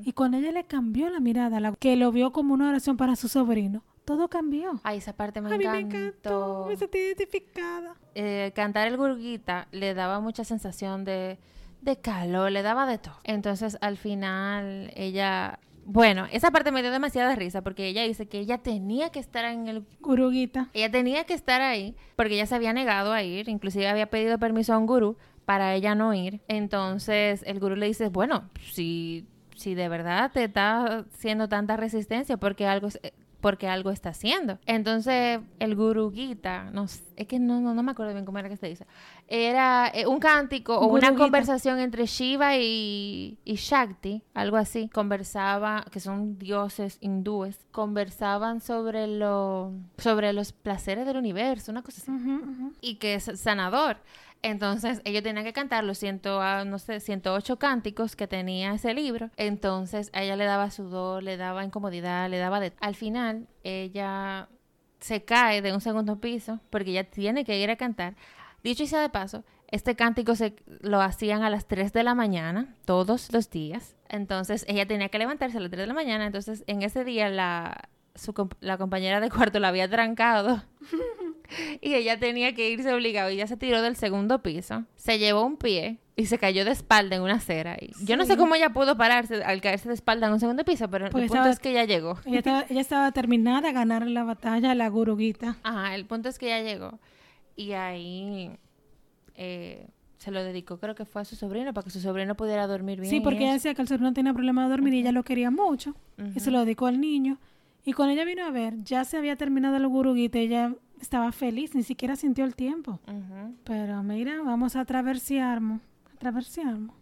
Y cuando ella le cambió la mirada, la- que lo vio como una oración para su sobrino, todo cambió. Ay, esa parte me A mí me encantó. encantó, me sentí identificada. eh, cantar el gurguita le daba mucha sensación de, de calor, le daba de todo. Entonces, al final, ella... Bueno, esa parte me dio demasiada risa porque ella dice que ella tenía que estar en el... Guru Gita. Ella tenía que estar ahí porque ella se había negado a ir, inclusive había pedido permiso a un gurú para ella no ir. Entonces, el gurú le dice, bueno, si si de verdad te está haciendo tanta resistencia porque algo porque algo está haciendo. Entonces, el Guru Gita, no, es que no, no, me acuerdo bien cómo era que se dice, era eh, un cántico o una conversación entre Shiva y, y, Shakti, algo así. Conversaba, que son dioses hindúes, conversaban sobre, lo, sobre los placeres del universo, una cosa así. Y que es sanador. Entonces, ellos tenían que cantar los ciento, ah, no sé, 108 cánticos que tenía ese libro. Entonces, a ella le daba sudor, le daba incomodidad, le daba de... Al final, ella se cae de un segundo piso porque ella tiene que ir a cantar. Dicho y sea de paso, este cántico se lo hacían a las 3 de la mañana, todos los días. Entonces, ella tenía que levantarse a las 3 de la mañana. Entonces, en ese día, la, su, la compañera de cuarto la había trancado. y ella tenía que irse obligado y ella se tiró del segundo piso, se llevó un pie y se cayó de espalda en una acera. Y Yo no sé cómo ella pudo pararse al caerse de espalda en un segundo piso, pero el punto es que ella llegó. Ella estaba, ella estaba terminada a ganar la batalla a la guruguita. Ajá, el punto es que ella llegó y ahí eh, se lo dedicó, creo que fue a su sobrino, para que su sobrino pudiera dormir bien. Sí, porque ella decía que el sobrino tenía problema de dormir y ella lo quería mucho y se lo dedicó al niño. Y cuando ella vino a ver, ya se había terminado el guruguita, ella estaba feliz, ni siquiera sintió el tiempo. Pero mira, vamos a atravesarnos. Atravesamos.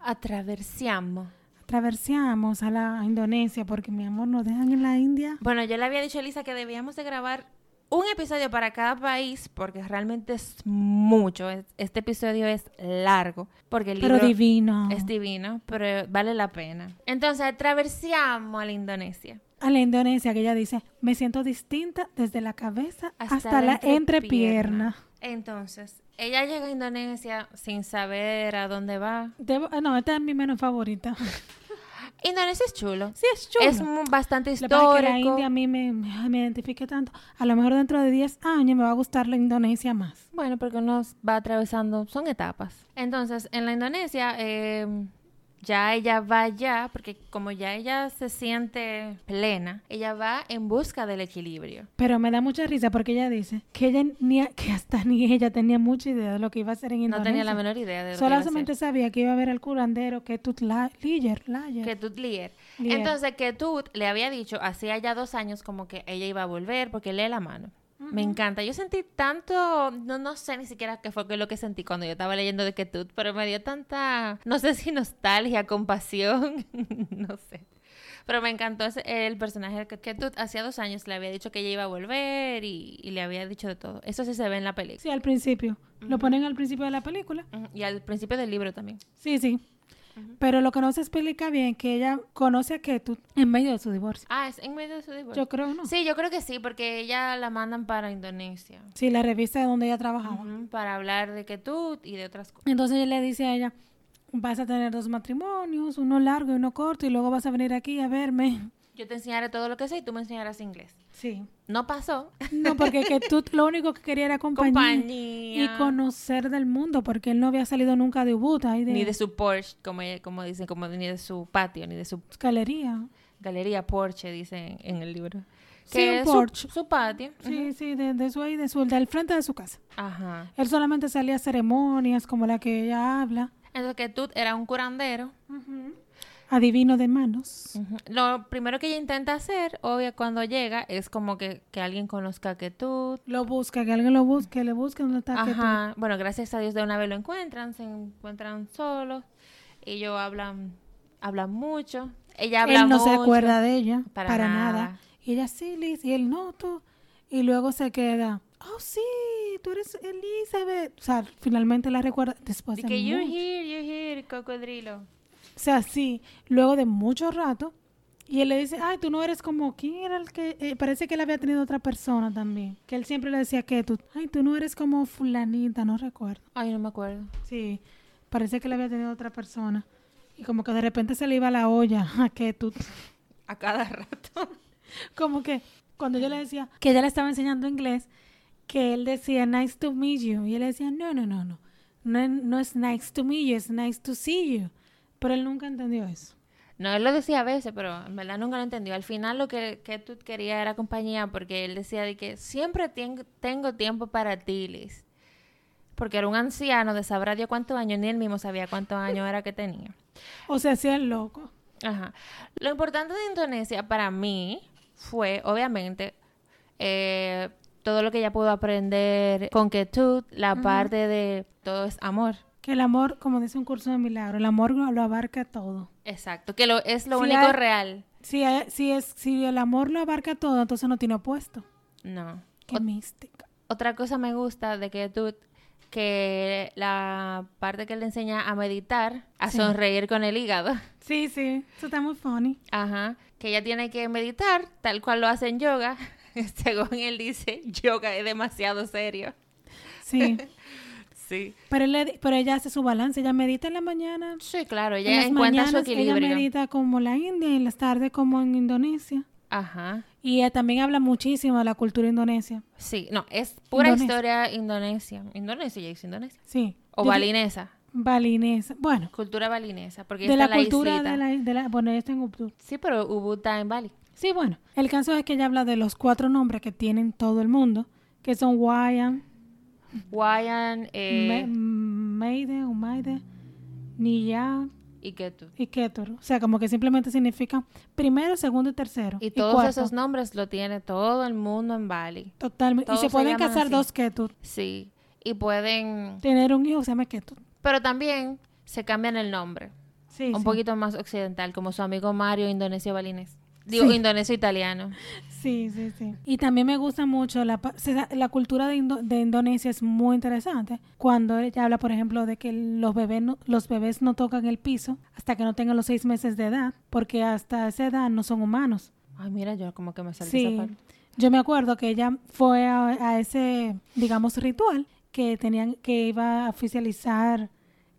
Atravesamos. Atravesamos a la Indonesia porque mi amor nos dejan en la India. Bueno, yo le había dicho a Elisa que debíamos de grabar un episodio para cada país porque realmente es mucho. Este episodio es largo porque el libro pero divino. es divino, pero vale la pena. Entonces, atravesamos a la Indonesia a la Indonesia, que ella dice, me siento distinta desde la cabeza hasta, la entrepierna. Entonces, ella llega a Indonesia sin saber a dónde va. Ah, no, esta es mi menos favorita. Indonesia es chulo. Sí, es chulo. Es bastante histórico. la India a mí me, me identifique tanto. A lo mejor dentro de 10 años me va a gustar la Indonesia más. Bueno, porque nos va atravesando, son etapas. Entonces, en la Indonesia, eh, ya ella va ya, porque como ya ella se siente plena, ella va en busca del equilibrio. Pero me da mucha risa porque ella dice que ella ni, que hasta ni ella tenía mucha idea de lo que iba a hacer en Indonesia. No tenía la menor idea de lo Solamente sabía que iba a ver al curandero que Tut Lier, Que Tut Lier. Entonces que Tut le había dicho hacía ya dos años como que ella iba a volver porque lee la mano. Me encanta. Yo sentí tanto, no, no sé ni siquiera qué fue lo que sentí cuando yo estaba leyendo de Ketut, pero me dio tanta, no sé si nostalgia, compasión, no sé. Pero me encantó ese, el personaje de Ketut. Hacía dos años le había dicho que ella iba a volver y, le había dicho de todo. Eso sí se ve en la película. Sí, al principio. Lo ponen al principio de la película. Y al principio del libro también. Sí, sí. Pero lo que no se explica bien que ella conoce a Ketut en medio de su divorcio. Ah, es en medio de su divorcio. Yo creo, ¿no? Sí, yo creo que sí, porque ella la mandan para Indonesia. Sí, la revista de donde ella trabajaba. para hablar de Ketut y de otras cosas. Entonces ella le dice a ella, vas a tener dos matrimonios, uno largo y uno corto, y luego vas a venir aquí a verme. Yo te enseñaré todo lo que sé y tú me enseñarás inglés. Sí. No pasó. No, porque que tú lo único que quería era compañía, y conocer del mundo, porque él no había salido nunca de Ubud. Ni de su Porsche, como, como dicen, como ni de su patio, ni de su... Galería. Galería Porsche, dicen en el libro. Sí, un Porsche. Su, patio. Sí, sí, de, su ahí, de su, del frente de su casa. Ajá. Él solamente salía a ceremonias como la que ella habla. Entonces que tú era un curandero adivino de manos. Lo primero que ella intenta hacer, obvio, cuando llega, es como que, alguien conozca que tú. Lo busca, que alguien lo busque, le busque donde está Ajá. Bueno, gracias a Dios de una vez lo encuentran, se encuentran solos. Ellos hablan, hablan mucho. Ella habla Él no se acuerda de ella, para, nada. Y ella sí, Liz, y él no, tú. Y luego se queda, oh sí, tú eres Elizabeth. O sea, finalmente la recuerda después de, que you're here, you're here, cocodrilo. O sea, sí, luego de mucho rato, y él le dice, ay, tú no eres como, ¿quién era el que? Eh, parece que él había tenido otra persona también. Que él siempre le decía que tú, ay, tú no eres como fulanita, no recuerdo. Ay, no me acuerdo. Sí, parece que él había tenido otra persona. Y como que de repente se le iba la olla a que tú. A cada rato. como que cuando yo le decía que ella le estaba enseñando inglés, que él decía, nice to meet you. Y él decía, no, no, no, no. No, no es nice to meet you, es nice to see you. Pero él nunca entendió eso. No, él lo decía a veces, pero en verdad nunca lo entendió. Al final lo que, que tú querías era compañía porque él decía de que siempre tengo tiempo para ti, Liz. Porque era un anciano de sabrá Dios cuántos años, ni él mismo sabía cuántos años era que tenía. O sea, hacía el loco. Ajá. Lo importante de Indonesia para mí fue, obviamente, eh, todo lo que ella pudo aprender con quietud, la parte de todo es amor. Que el amor, como dice un curso de milagro, el amor lo, lo abarca todo. Exacto, que lo, es lo Si único hay- real. Si, hay- si, es, si el amor lo abarca todo, entonces no tiene opuesto. No. Qué mística. otra cosa me gusta de quietud, que la parte que le enseña a meditar, a Sí. sonreír con el hígado. Sí, sí, eso está muy funny. Ajá, que ella tiene que meditar tal cual lo hace en yoga. Según él dice, yoga es demasiado serio. Sí, Sí. pero, él le- pero ella hace su balance, ella medita en la mañana. Sí, claro, en ella las encuentra su mañanas ella equilibrio. medita como la India y en las tardes como en Indonesia. Ajá. Y ella también habla muchísimo de la cultura indonesia. Sí, no, es pura Indonesia. historia indonesia. Indonesia, ya dice Indonesia. Sí. O Yo- balinesa. Balinesa. Bueno, Cultura balinesa, porque de está la en cultura islita. de la, de la... Bueno, ella está en Ubud. Sí, pero Ubud está en Bali. Sí, bueno. El caso es que ella habla de los cuatro nombres que tienen todo el mundo, que son Wayan, Wayan eh, Me- Meide, Umaide, Niya y Ketu. y Ketur. O sea, como que simplemente significan primero, segundo y tercero. Y todos cuarto. esos nombres lo tiene todo el mundo en Bali. Totalmente. Y se se pueden casar así. dos Ketur. Sí. Y pueden... Tener un hijo que se llama Ketur. Pero también se cambian el nombre. Sí, un sí. poquito más occidental, como su amigo Mario indonesio balinés. Digo, Sí. indonesio italiano. Sí, sí, sí. Y también me gusta mucho la, la cultura de, Indo- de Indonesia es muy interesante. Cuando ella habla, por ejemplo, de que los bebés no, los bebés no tocan el piso hasta que no tengan los seis meses de edad, porque hasta esa edad no son humanos. Ay, mira, yo como que me salí Sí. esa parte. Yo me acuerdo que ella fue a, a ese, digamos, ritual que tenían que iba a oficializar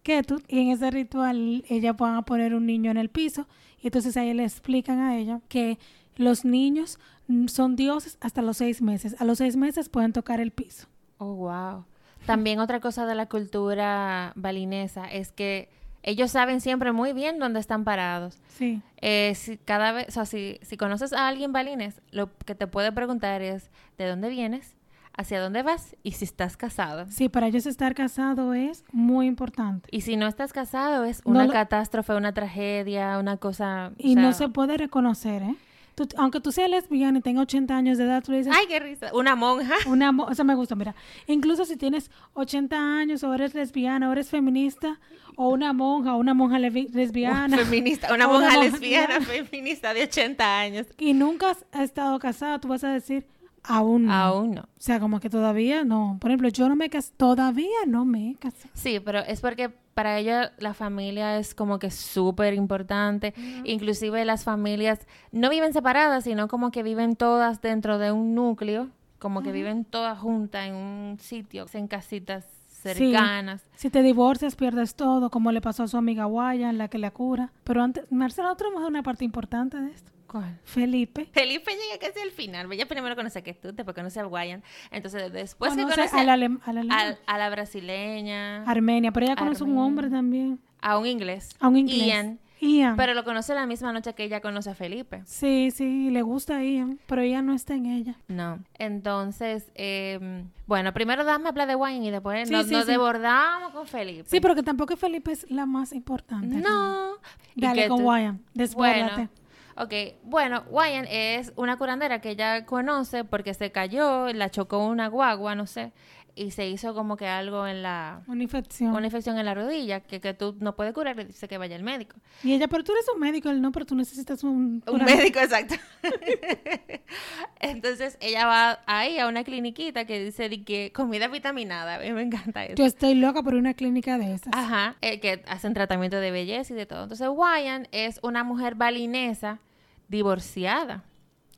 Ketut y en ese ritual ella van a poner un niño en el piso y entonces ahí le explican a ella que los niños son dioses hasta los seis meses. A los seis meses pueden tocar el piso. Oh, wow. También otra cosa de la cultura balinesa es que ellos saben siempre muy bien dónde están parados. Sí. Eh, si cada vez, o sea, si, si conoces a alguien balinés, lo que te puede preguntar es de dónde vienes, hacia dónde vas y si estás casado. Sí, para ellos estar casado es muy importante. Y si no estás casado es No una lo- catástrofe, una tragedia, una cosa... o Y no sea, se puede reconocer, ¿eh? Tú- aunque tú seas lesbiana y tengas 80 años de edad, tú le dices, Ay, qué risa. Una monja. Una, mo- eso me gusta, mira. Incluso si tienes 80 años o eres lesbiana o eres feminista o una monja o una monja lesbiana Feminista, una O una monja monja lesbiana feminista de 80 años. y nunca has estado casada, tú vas a decir, aún no. Aún no. O sea, como que todavía no. Por ejemplo, yo no me casé, todavía no me he casado. Sí, pero es porque para ella la familia es como que súper importante. Inclusive las familias no viven separadas, sino como que viven todas dentro de un núcleo, como que viven todas juntas en un sitio, en casitas cercanas. Si te divorcias, pierdes todo, como le pasó a su amiga Guaya, la que la cura. Pero antes, Marcela, otra más una parte importante de esto. ¿Cuál? Felipe. Felipe llega casi al final. Ella primero conoce a Ketut, después conoce a Guayan. Entonces después que Conoce conoce al alem- al alemán. al- a la brasileña, Armenia, pero ella conoce un Armenia. hombre también. a un inglés, A un inglés. Ian, Ian. pero lo conoce la misma noche que ella conoce a Felipe. Sí, sí, le gusta a Ian, pero ella no está en ella. No. Entonces, eh, bueno, primero dame hablar de Wayne y después Sí, nos, sí, nos sí. desbordamos con Felipe. Sí, pero que tampoco Felipe es la más importante. No. Dale con tú- Guayan, desbórdate. Bueno, ok. Bueno, Wyan es una curandera que ella conoce porque se cayó, la chocó una guagua, no sé, y se hizo como que algo en la... Una infección. Una infección en la rodilla que, que tú no puedes curar, le dice que vaya al médico. Y ella, pero tú eres un médico, él no, pero tú necesitas un... Un médico, exacto. Entonces ella va ahí a una cliniquita que dice de que comida vitaminada. A mí me encanta eso. Yo estoy loca por una clínica de esas. Ajá, eh, que hacen tratamiento de belleza y de todo. Entonces, Wyan es una mujer balinesa divorciada.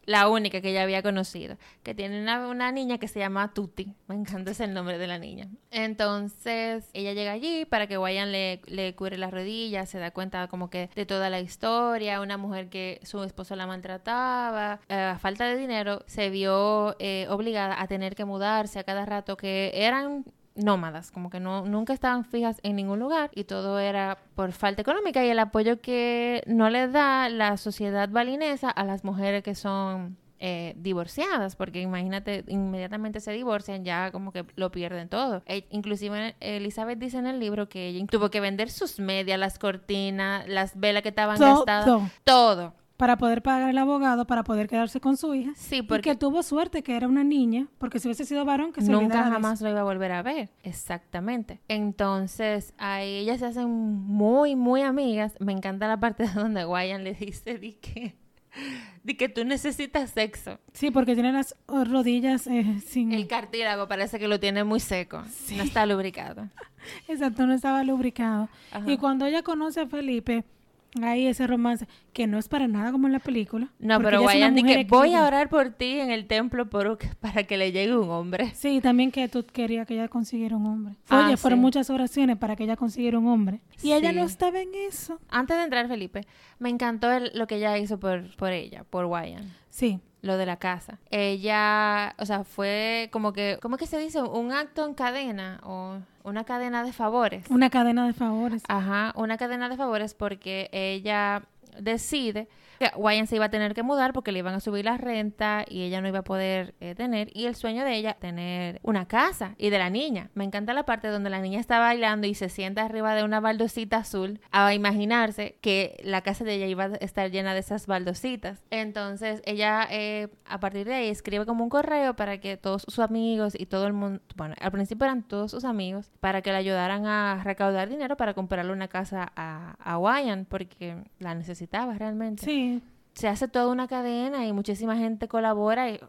La única que ella había conocido. Que tiene una, una niña que se llama Tuti. Me encanta ese nombre de la niña. Entonces, ella llega allí para que Wyan le, le cure las rodillas. Se da cuenta como que de toda la historia. Una mujer que su esposo la maltrataba. eh, a falta de dinero, se vio eh, obligada a tener que mudarse a cada rato. Que eran nómadas, como que no nunca estaban fijas en ningún lugar y todo era por falta económica y el apoyo que no le da la sociedad balinesa a las mujeres que son eh, divorciadas, porque imagínate, inmediatamente se divorcian, ya como que lo pierden todo. E- inclusive Elizabeth dice en el libro que ella tuvo que vender sus medias, las cortinas, las velas que estaban Todo. gastadas, todo. Para poder pagar el abogado, para poder quedarse con su hija. Sí, Y porque que tuvo suerte que era una niña, porque si hubiese sido varón, que se nunca de jamás lo iba a volver a ver. Exactamente. Entonces, ahí ellas se hacen muy, muy amigas. Me encanta la parte donde Guayan le dice di que, di que tú necesitas sexo. Sí, porque tiene las rodillas eh, sin... El cartílago parece que lo tiene muy seco. No está lubricado. Exacto, no estaba lubricado. Ajá. Y cuando ella conoce a Felipe, hay ese romance que no es para nada como en la película. No, pero mujer que voy a orar por ti en el templo por, para que le llegue un hombre. Sí, también que tú querías que ella consiguiera un hombre. Ah, Oye, fueron sí. muchas oraciones para que ella consiguiera un hombre. Y ella no estaba en eso. Antes de entrar, Felipe, me encantó el- lo que ella hizo por, por ella, por Guayan. Sí, lo de la casa. Ella, o sea, fue como que, ¿cómo es que se dice? Un acto en cadena o una cadena de favores. una cadena de favores. Ajá, una cadena de favores porque ella decide Wyan se iba a tener que mudar porque le iban a subir la renta y ella no iba a poder eh, tener. Y el sueño de ella, tener una casa y de la niña. Me encanta la parte donde la niña está bailando y se sienta arriba de una baldosita azul a imaginarse que la casa de ella iba a estar llena de esas baldositas. Entonces ella eh, a partir de ahí escribe como un correo para que todos sus amigos y todo el mundo, bueno, al principio eran todos sus amigos, para que le ayudaran a recaudar dinero para comprarle una casa a, a Wyan porque la necesitaba realmente Sí, se hace toda una cadena y muchísima gente colabora y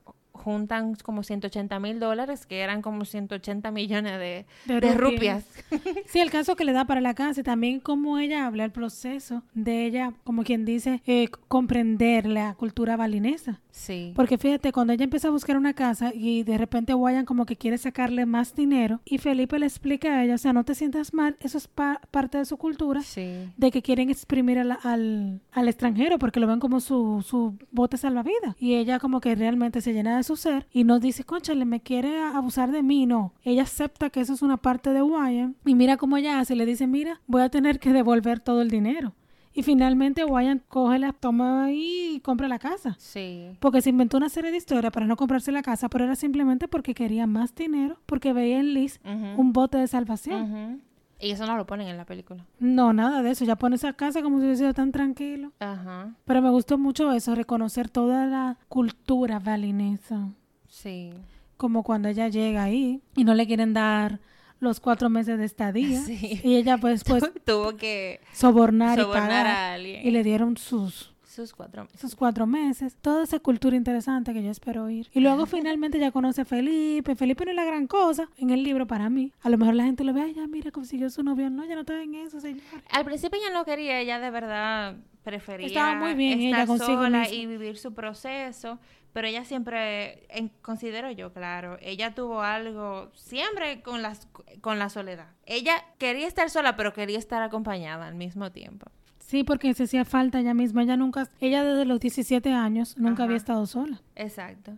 juntan como 180 mil dólares, que eran como 180 millones de, De de rupias. rupias. Sí, el caso que le da para la casa y también cómo ella habla, el proceso de ella, como quien dice, eh, comprender la cultura balinesa. Sí. Porque fíjate, cuando ella empieza a buscar una casa y de repente Guayan como que quiere sacarle más dinero y Felipe le explica a ella, o sea, no te sientas mal, eso es pa- parte de su cultura, Sí. de que quieren exprimir al, al, al extranjero porque lo ven como su, su bote salvavidas. Y ella como que realmente se llena de su ser y no dice, conchale, me quiere abusar de mí, no. Ella acepta que eso es una parte de Wyan y mira cómo ella hace, le dice, mira, voy a tener que devolver todo el dinero. Y finalmente Wyan coge la toma y compra la casa. Sí. Porque se inventó una serie de historias para no comprarse la casa, pero era simplemente porque quería más dinero, porque veía en Liz un bote de salvación. Y eso no lo ponen en la película. No, nada de eso. Ya pone esa casa como si hubiese sido tan tranquilo. Ajá. Pero me gustó mucho eso, reconocer toda la cultura balinesa. Sí. Como cuando ella llega ahí y no le quieren dar los cuatro meses de estadía. Sí. Y ella pues, pues Tuvo que sobornar, y sobornar pagar. a alguien. Y le dieron sus, Sus cuatro meses. esos cuatro meses. Toda esa cultura interesante que yo espero oír. Y luego finalmente ya conoce a Felipe. Felipe no es la gran cosa en el libro para mí. A lo mejor la gente lo ve, ay, ya mira, consiguió su novio. No, ya no está en eso, señor. Al principio ella no quería, ella de verdad prefería Estaba muy bien estar ella consigo sola misma. y vivir su proceso, pero ella siempre, en- considero yo, claro, ella tuvo algo siempre con las con la soledad. Ella quería estar sola, pero quería estar acompañada al mismo tiempo. Sí, porque se hacía falta ella misma. Ella nunca, ella desde los 17 años nunca Ajá. había estado sola. Exacto.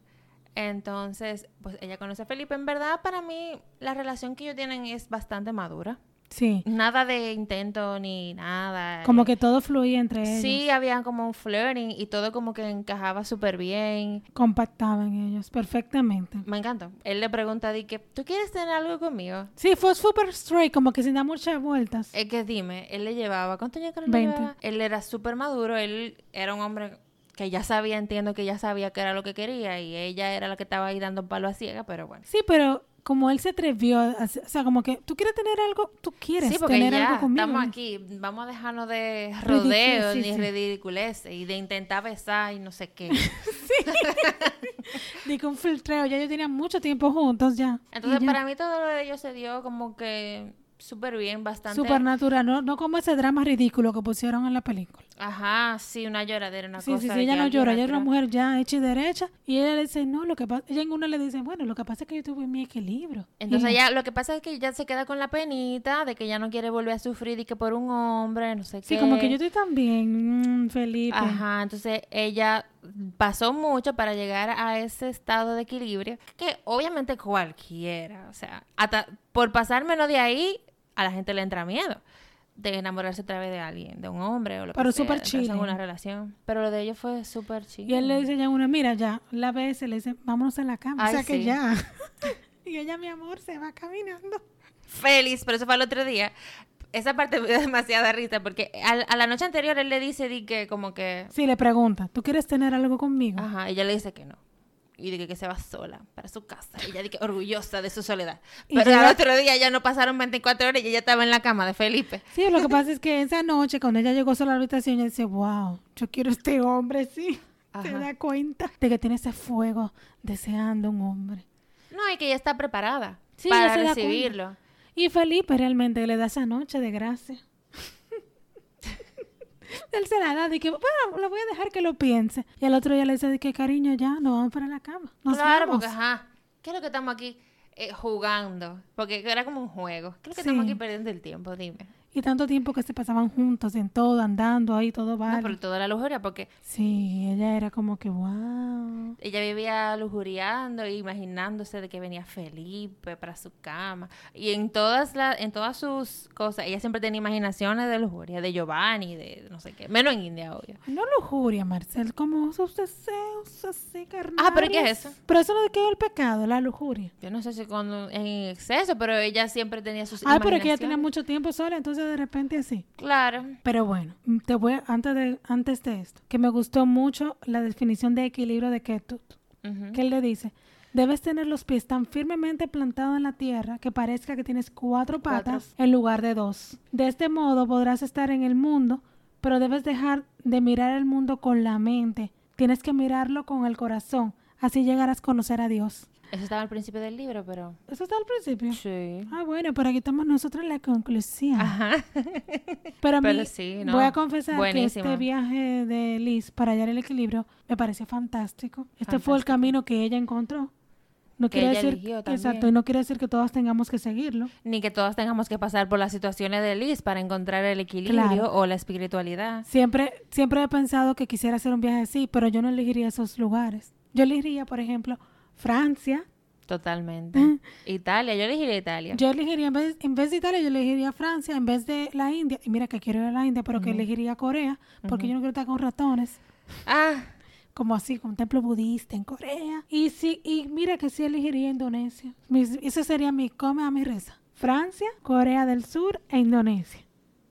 Entonces, pues ella conoce a Felipe. En verdad, para mí, la relación que ellos tienen es bastante madura. Sí. Nada de intento ni nada. Como que todo fluía entre ellos. Sí, había como un flirting y todo como que encajaba súper bien. Compactaban ellos perfectamente. Me encantó. Él le pregunta di que, ¿tú quieres tener algo conmigo? Sí, fue super straight, como que sin dar muchas vueltas. Es que dime, él le llevaba, ¿cuántos años que le 20. llevaba? Él era súper maduro, él era un hombre que ya sabía, entiendo que ya sabía que era lo que quería y ella era la que estaba ahí dando palo a ciega, pero bueno. Sí, pero como él se atrevió, a, hacer- o sea, como que tú quieres tener algo, tú quieres Sí, porque tener ya algo conmigo. estamos aquí, vamos a dejarnos de rodeos sí, ni sí. ridiculeces y de intentar besar y no sé qué. Digo, un filtreo, ya ellos tenían mucho tiempo juntos ya. Entonces, ya. para mí todo lo de ellos se dio como que súper bien, bastante. Supernatural, no, no como ese drama ridículo que pusieron en la película. Ajá, sí, una lloradera, una Sí, cosa. sí, sí, ella no llora, ella es una natural. mujer ya hecha y derecha. Y ella le dice, no, lo que pasa, ella en una le dice, bueno, lo que pasa es que yo tuve mi equilibrio. Entonces ya lo que pasa es que ella se queda con la penita de que ya no quiere volver a sufrir y que por un hombre, no sé qué. Sí, como que yo estoy tan bien, mm, Felipe. Ajá, entonces ella pasó mucho para llegar a ese estado de equilibrio que obviamente cualquiera, o sea, hasta por pasar menos de ahí a la gente le entra miedo. de enamorarse a través de alguien, de un hombre o lo Pero que sea. súper en chilling. una relación. Pero lo de ellos fue súper chill. Y él le dice ya a una, mira, ya, la vez le dice, vámonos a la cama. Ay, o sea que ya. y ella, mi amor, se va caminando. Feliz, pero eso fue el otro día. Esa parte me dio demasiada risa porque al- a, la noche anterior él le dice di que como que... Sí, le pregunta, ¿tú quieres tener algo conmigo? Ajá, ella le dice que no. Y de que, se va sola para su casa. Y ella que orgullosa de su soledad. Pero llega- al otro día ya no pasaron 24 horas y ella estaba en la cama de Felipe. Sí, lo que pasa es que esa noche, cuando ella llegó sola a la habitación, ella dice, wow, yo quiero este hombre, sí. Se da cuenta de que tiene ese fuego deseando un hombre. No, y que ella está preparada Sí, para recibirlo. Y Felipe realmente le da esa noche de gracia. Él se la da de que, bueno, le voy a dejar que lo piense. Y al otro día le dice de que, cariño, ya, nos vamos para la cama. Nos claro, vamos. porque ajá. ¿Qué es lo que estamos aquí eh, jugando? Porque era como un juego. ¿Qué es lo que Sí. estamos aquí perdiendo el tiempo? Dime. Y tanto tiempo que se pasaban juntos en todo, andando ahí, todo No, vale. por toda la lujuria, porque Sí, ella era como que, wow. ella vivía lujuriando e imaginándose de que venía Felipe para su cama. Y en todas las, en todas sus cosas, ella siempre tenía imaginaciones de lujuria, de Giovanni, de no sé qué. Menos en India, obvio. No lujuria, Marcel, como sus deseos así carnales. Ah, pero ¿y qué es eso? Pero eso no es que es el pecado, la lujuria. Yo no sé si cuando en exceso, pero ella siempre tenía sus Ah, pero es que ella tenía mucho tiempo sola, entonces de repente así. Claro. Pero bueno, te voy a- antes de antes de esto, que me gustó mucho la definición de equilibrio de Ketut, Ujú. que él le dice, debes tener los pies tan firmemente plantados en la tierra que parezca que tienes cuatro Cuatro. patas en lugar de dos. De este modo podrás estar en el mundo, pero debes dejar de mirar el mundo con la mente. Tienes que mirarlo con el corazón, así llegarás a conocer a Dios. Eso estaba al principio del libro, pero... Eso está al principio. Sí. Ah, bueno, pero aquí estamos nosotros en la conclusión. Ajá. Pero a mí, Pero sí, ¿no? voy a confesar Buenísimo. que este viaje de Liz para hallar el equilibrio me pareció fantástico. Este fue el Fantástico. camino que ella encontró. No quiere ella decir, exacto, y no quiere decir que todas tengamos que seguirlo. Ni que todas tengamos que pasar por las situaciones de Liz para encontrar el equilibrio Claro. o la espiritualidad. Siempre, siempre he pensado que quisiera hacer un viaje así, pero yo no elegiría esos lugares. Yo elegiría, por ejemplo, Francia. Totalmente. Italia, yo elegiría Italia. Yo elegiría, en vez, en vez de Italia, yo elegiría Francia, en vez de la India. Y mira que quiero ir a la India, pero que elegiría Corea, porque yo no quiero estar con ratones. Ah, como así, con un templo budista en Corea. Y sí, y mira que sí elegiría Indonesia. Mis, ese sería mi come a mi reza. Francia, Corea del Sur e Indonesia.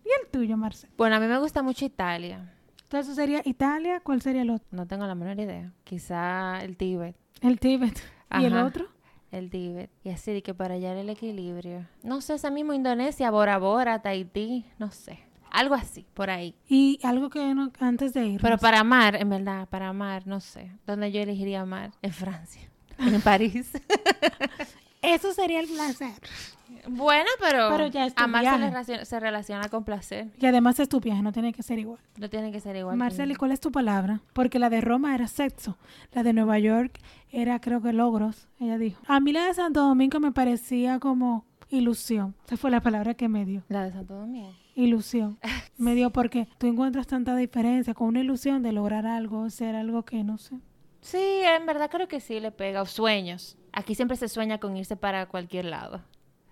¿Y el tuyo, Marcel? bueno, a mí me gusta mucho Italia. Entonces sería Italia, ¿cuál sería el otro? No tengo la menor idea. Quizá el Tíbet. El Tíbet. ¿Y el Ajá. otro? El Tíbet. Y así de que para hallar el equilibrio. No sé, esa mismo Indonesia, Bora Bora, Tahití, no sé. Algo así, por ahí. Y algo que no, antes de ir. Pero para amar, en verdad, para amar, no sé. ¿Dónde yo elegiría amar? En Francia. En París. Eso sería el placer. bueno, pero, Pero ya amar se, relaciona, se relaciona con placer. Y además es tu viaje, no tiene que ser igual. No tiene que ser igual. que Marcel, ¿y mí. cuál es tu palabra? Porque la de Roma era sexo, la de Nueva York era creo que logros, ella dijo. A mí la de Santo Domingo me parecía como ilusión. Esa fue la palabra que me dio. La de Santo Domingo. Ilusión. Me dio porque tú encuentras tanta diferencia con una ilusión de lograr algo, ser algo que no sé. Sí, en verdad creo que sí le pega. O sueños. Aquí siempre se sueña con irse para cualquier lado.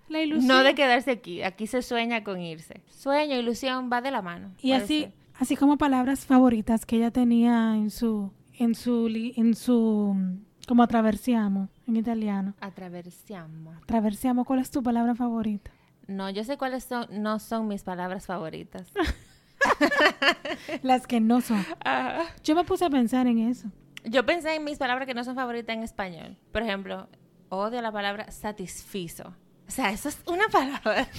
La ilusión. No de quedarse aquí. Aquí se sueña con irse. Sueño, ilusión, va de la mano. y así, ser. así como palabras favoritas que ella tenía en su, en su, en su, como attraversiamo en italiano. Attraversiamo. Attraversiamo, ¿cuál es tu palabra favorita? No, yo sé cuáles son, no son mis palabras favoritas. Las que no son. Yo me puse a pensar en eso. Yo pensé en mis palabras que no son favoritas en español. Por ejemplo, odio la palabra satisfizo. O sea, eso es una palabra.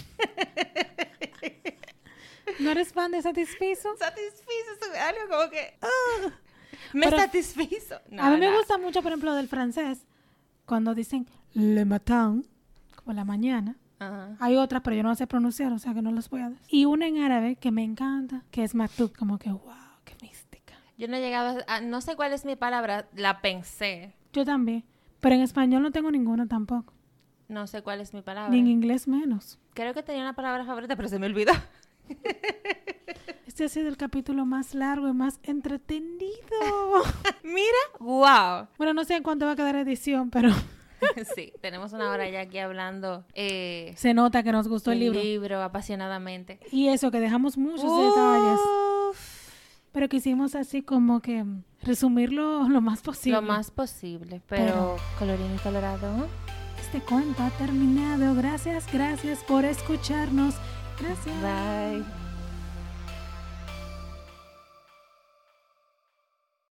¿No eres fan de Satisfizo? satisfizo es algo como que... ah, me Pero- satisfizo. No, a mí me gusta mucho, por ejemplo, del francés, cuando dicen le matin, como la mañana. Ajá. Hay otras, pero yo no las sé pronunciar, o sea que no las voy a decir. Y una en árabe que me encanta, que es matuk, como que wow. Yo no he llegado a... No sé cuál es mi palabra, la pensé. Yo también, pero en español no tengo ninguna tampoco, No sé cuál es mi palabra. ni en inglés menos. Creo que tenía una palabra favorita, pero se me olvidó. Este ha sido el capítulo más largo y más entretenido. Mira, wow. bueno, no sé en cuánto va a quedar edición, pero sí, tenemos una hora ya aquí hablando. Eh, Se nota que nos gustó el libro. libro apasionadamente. Y eso, que dejamos muchos detalles. Pero quisimos así como que resumirlo lo más posible. Lo más posible, pero, colorín y colorado. Este cuento ha terminado. Gracias, gracias por escucharnos. Gracias. Bye.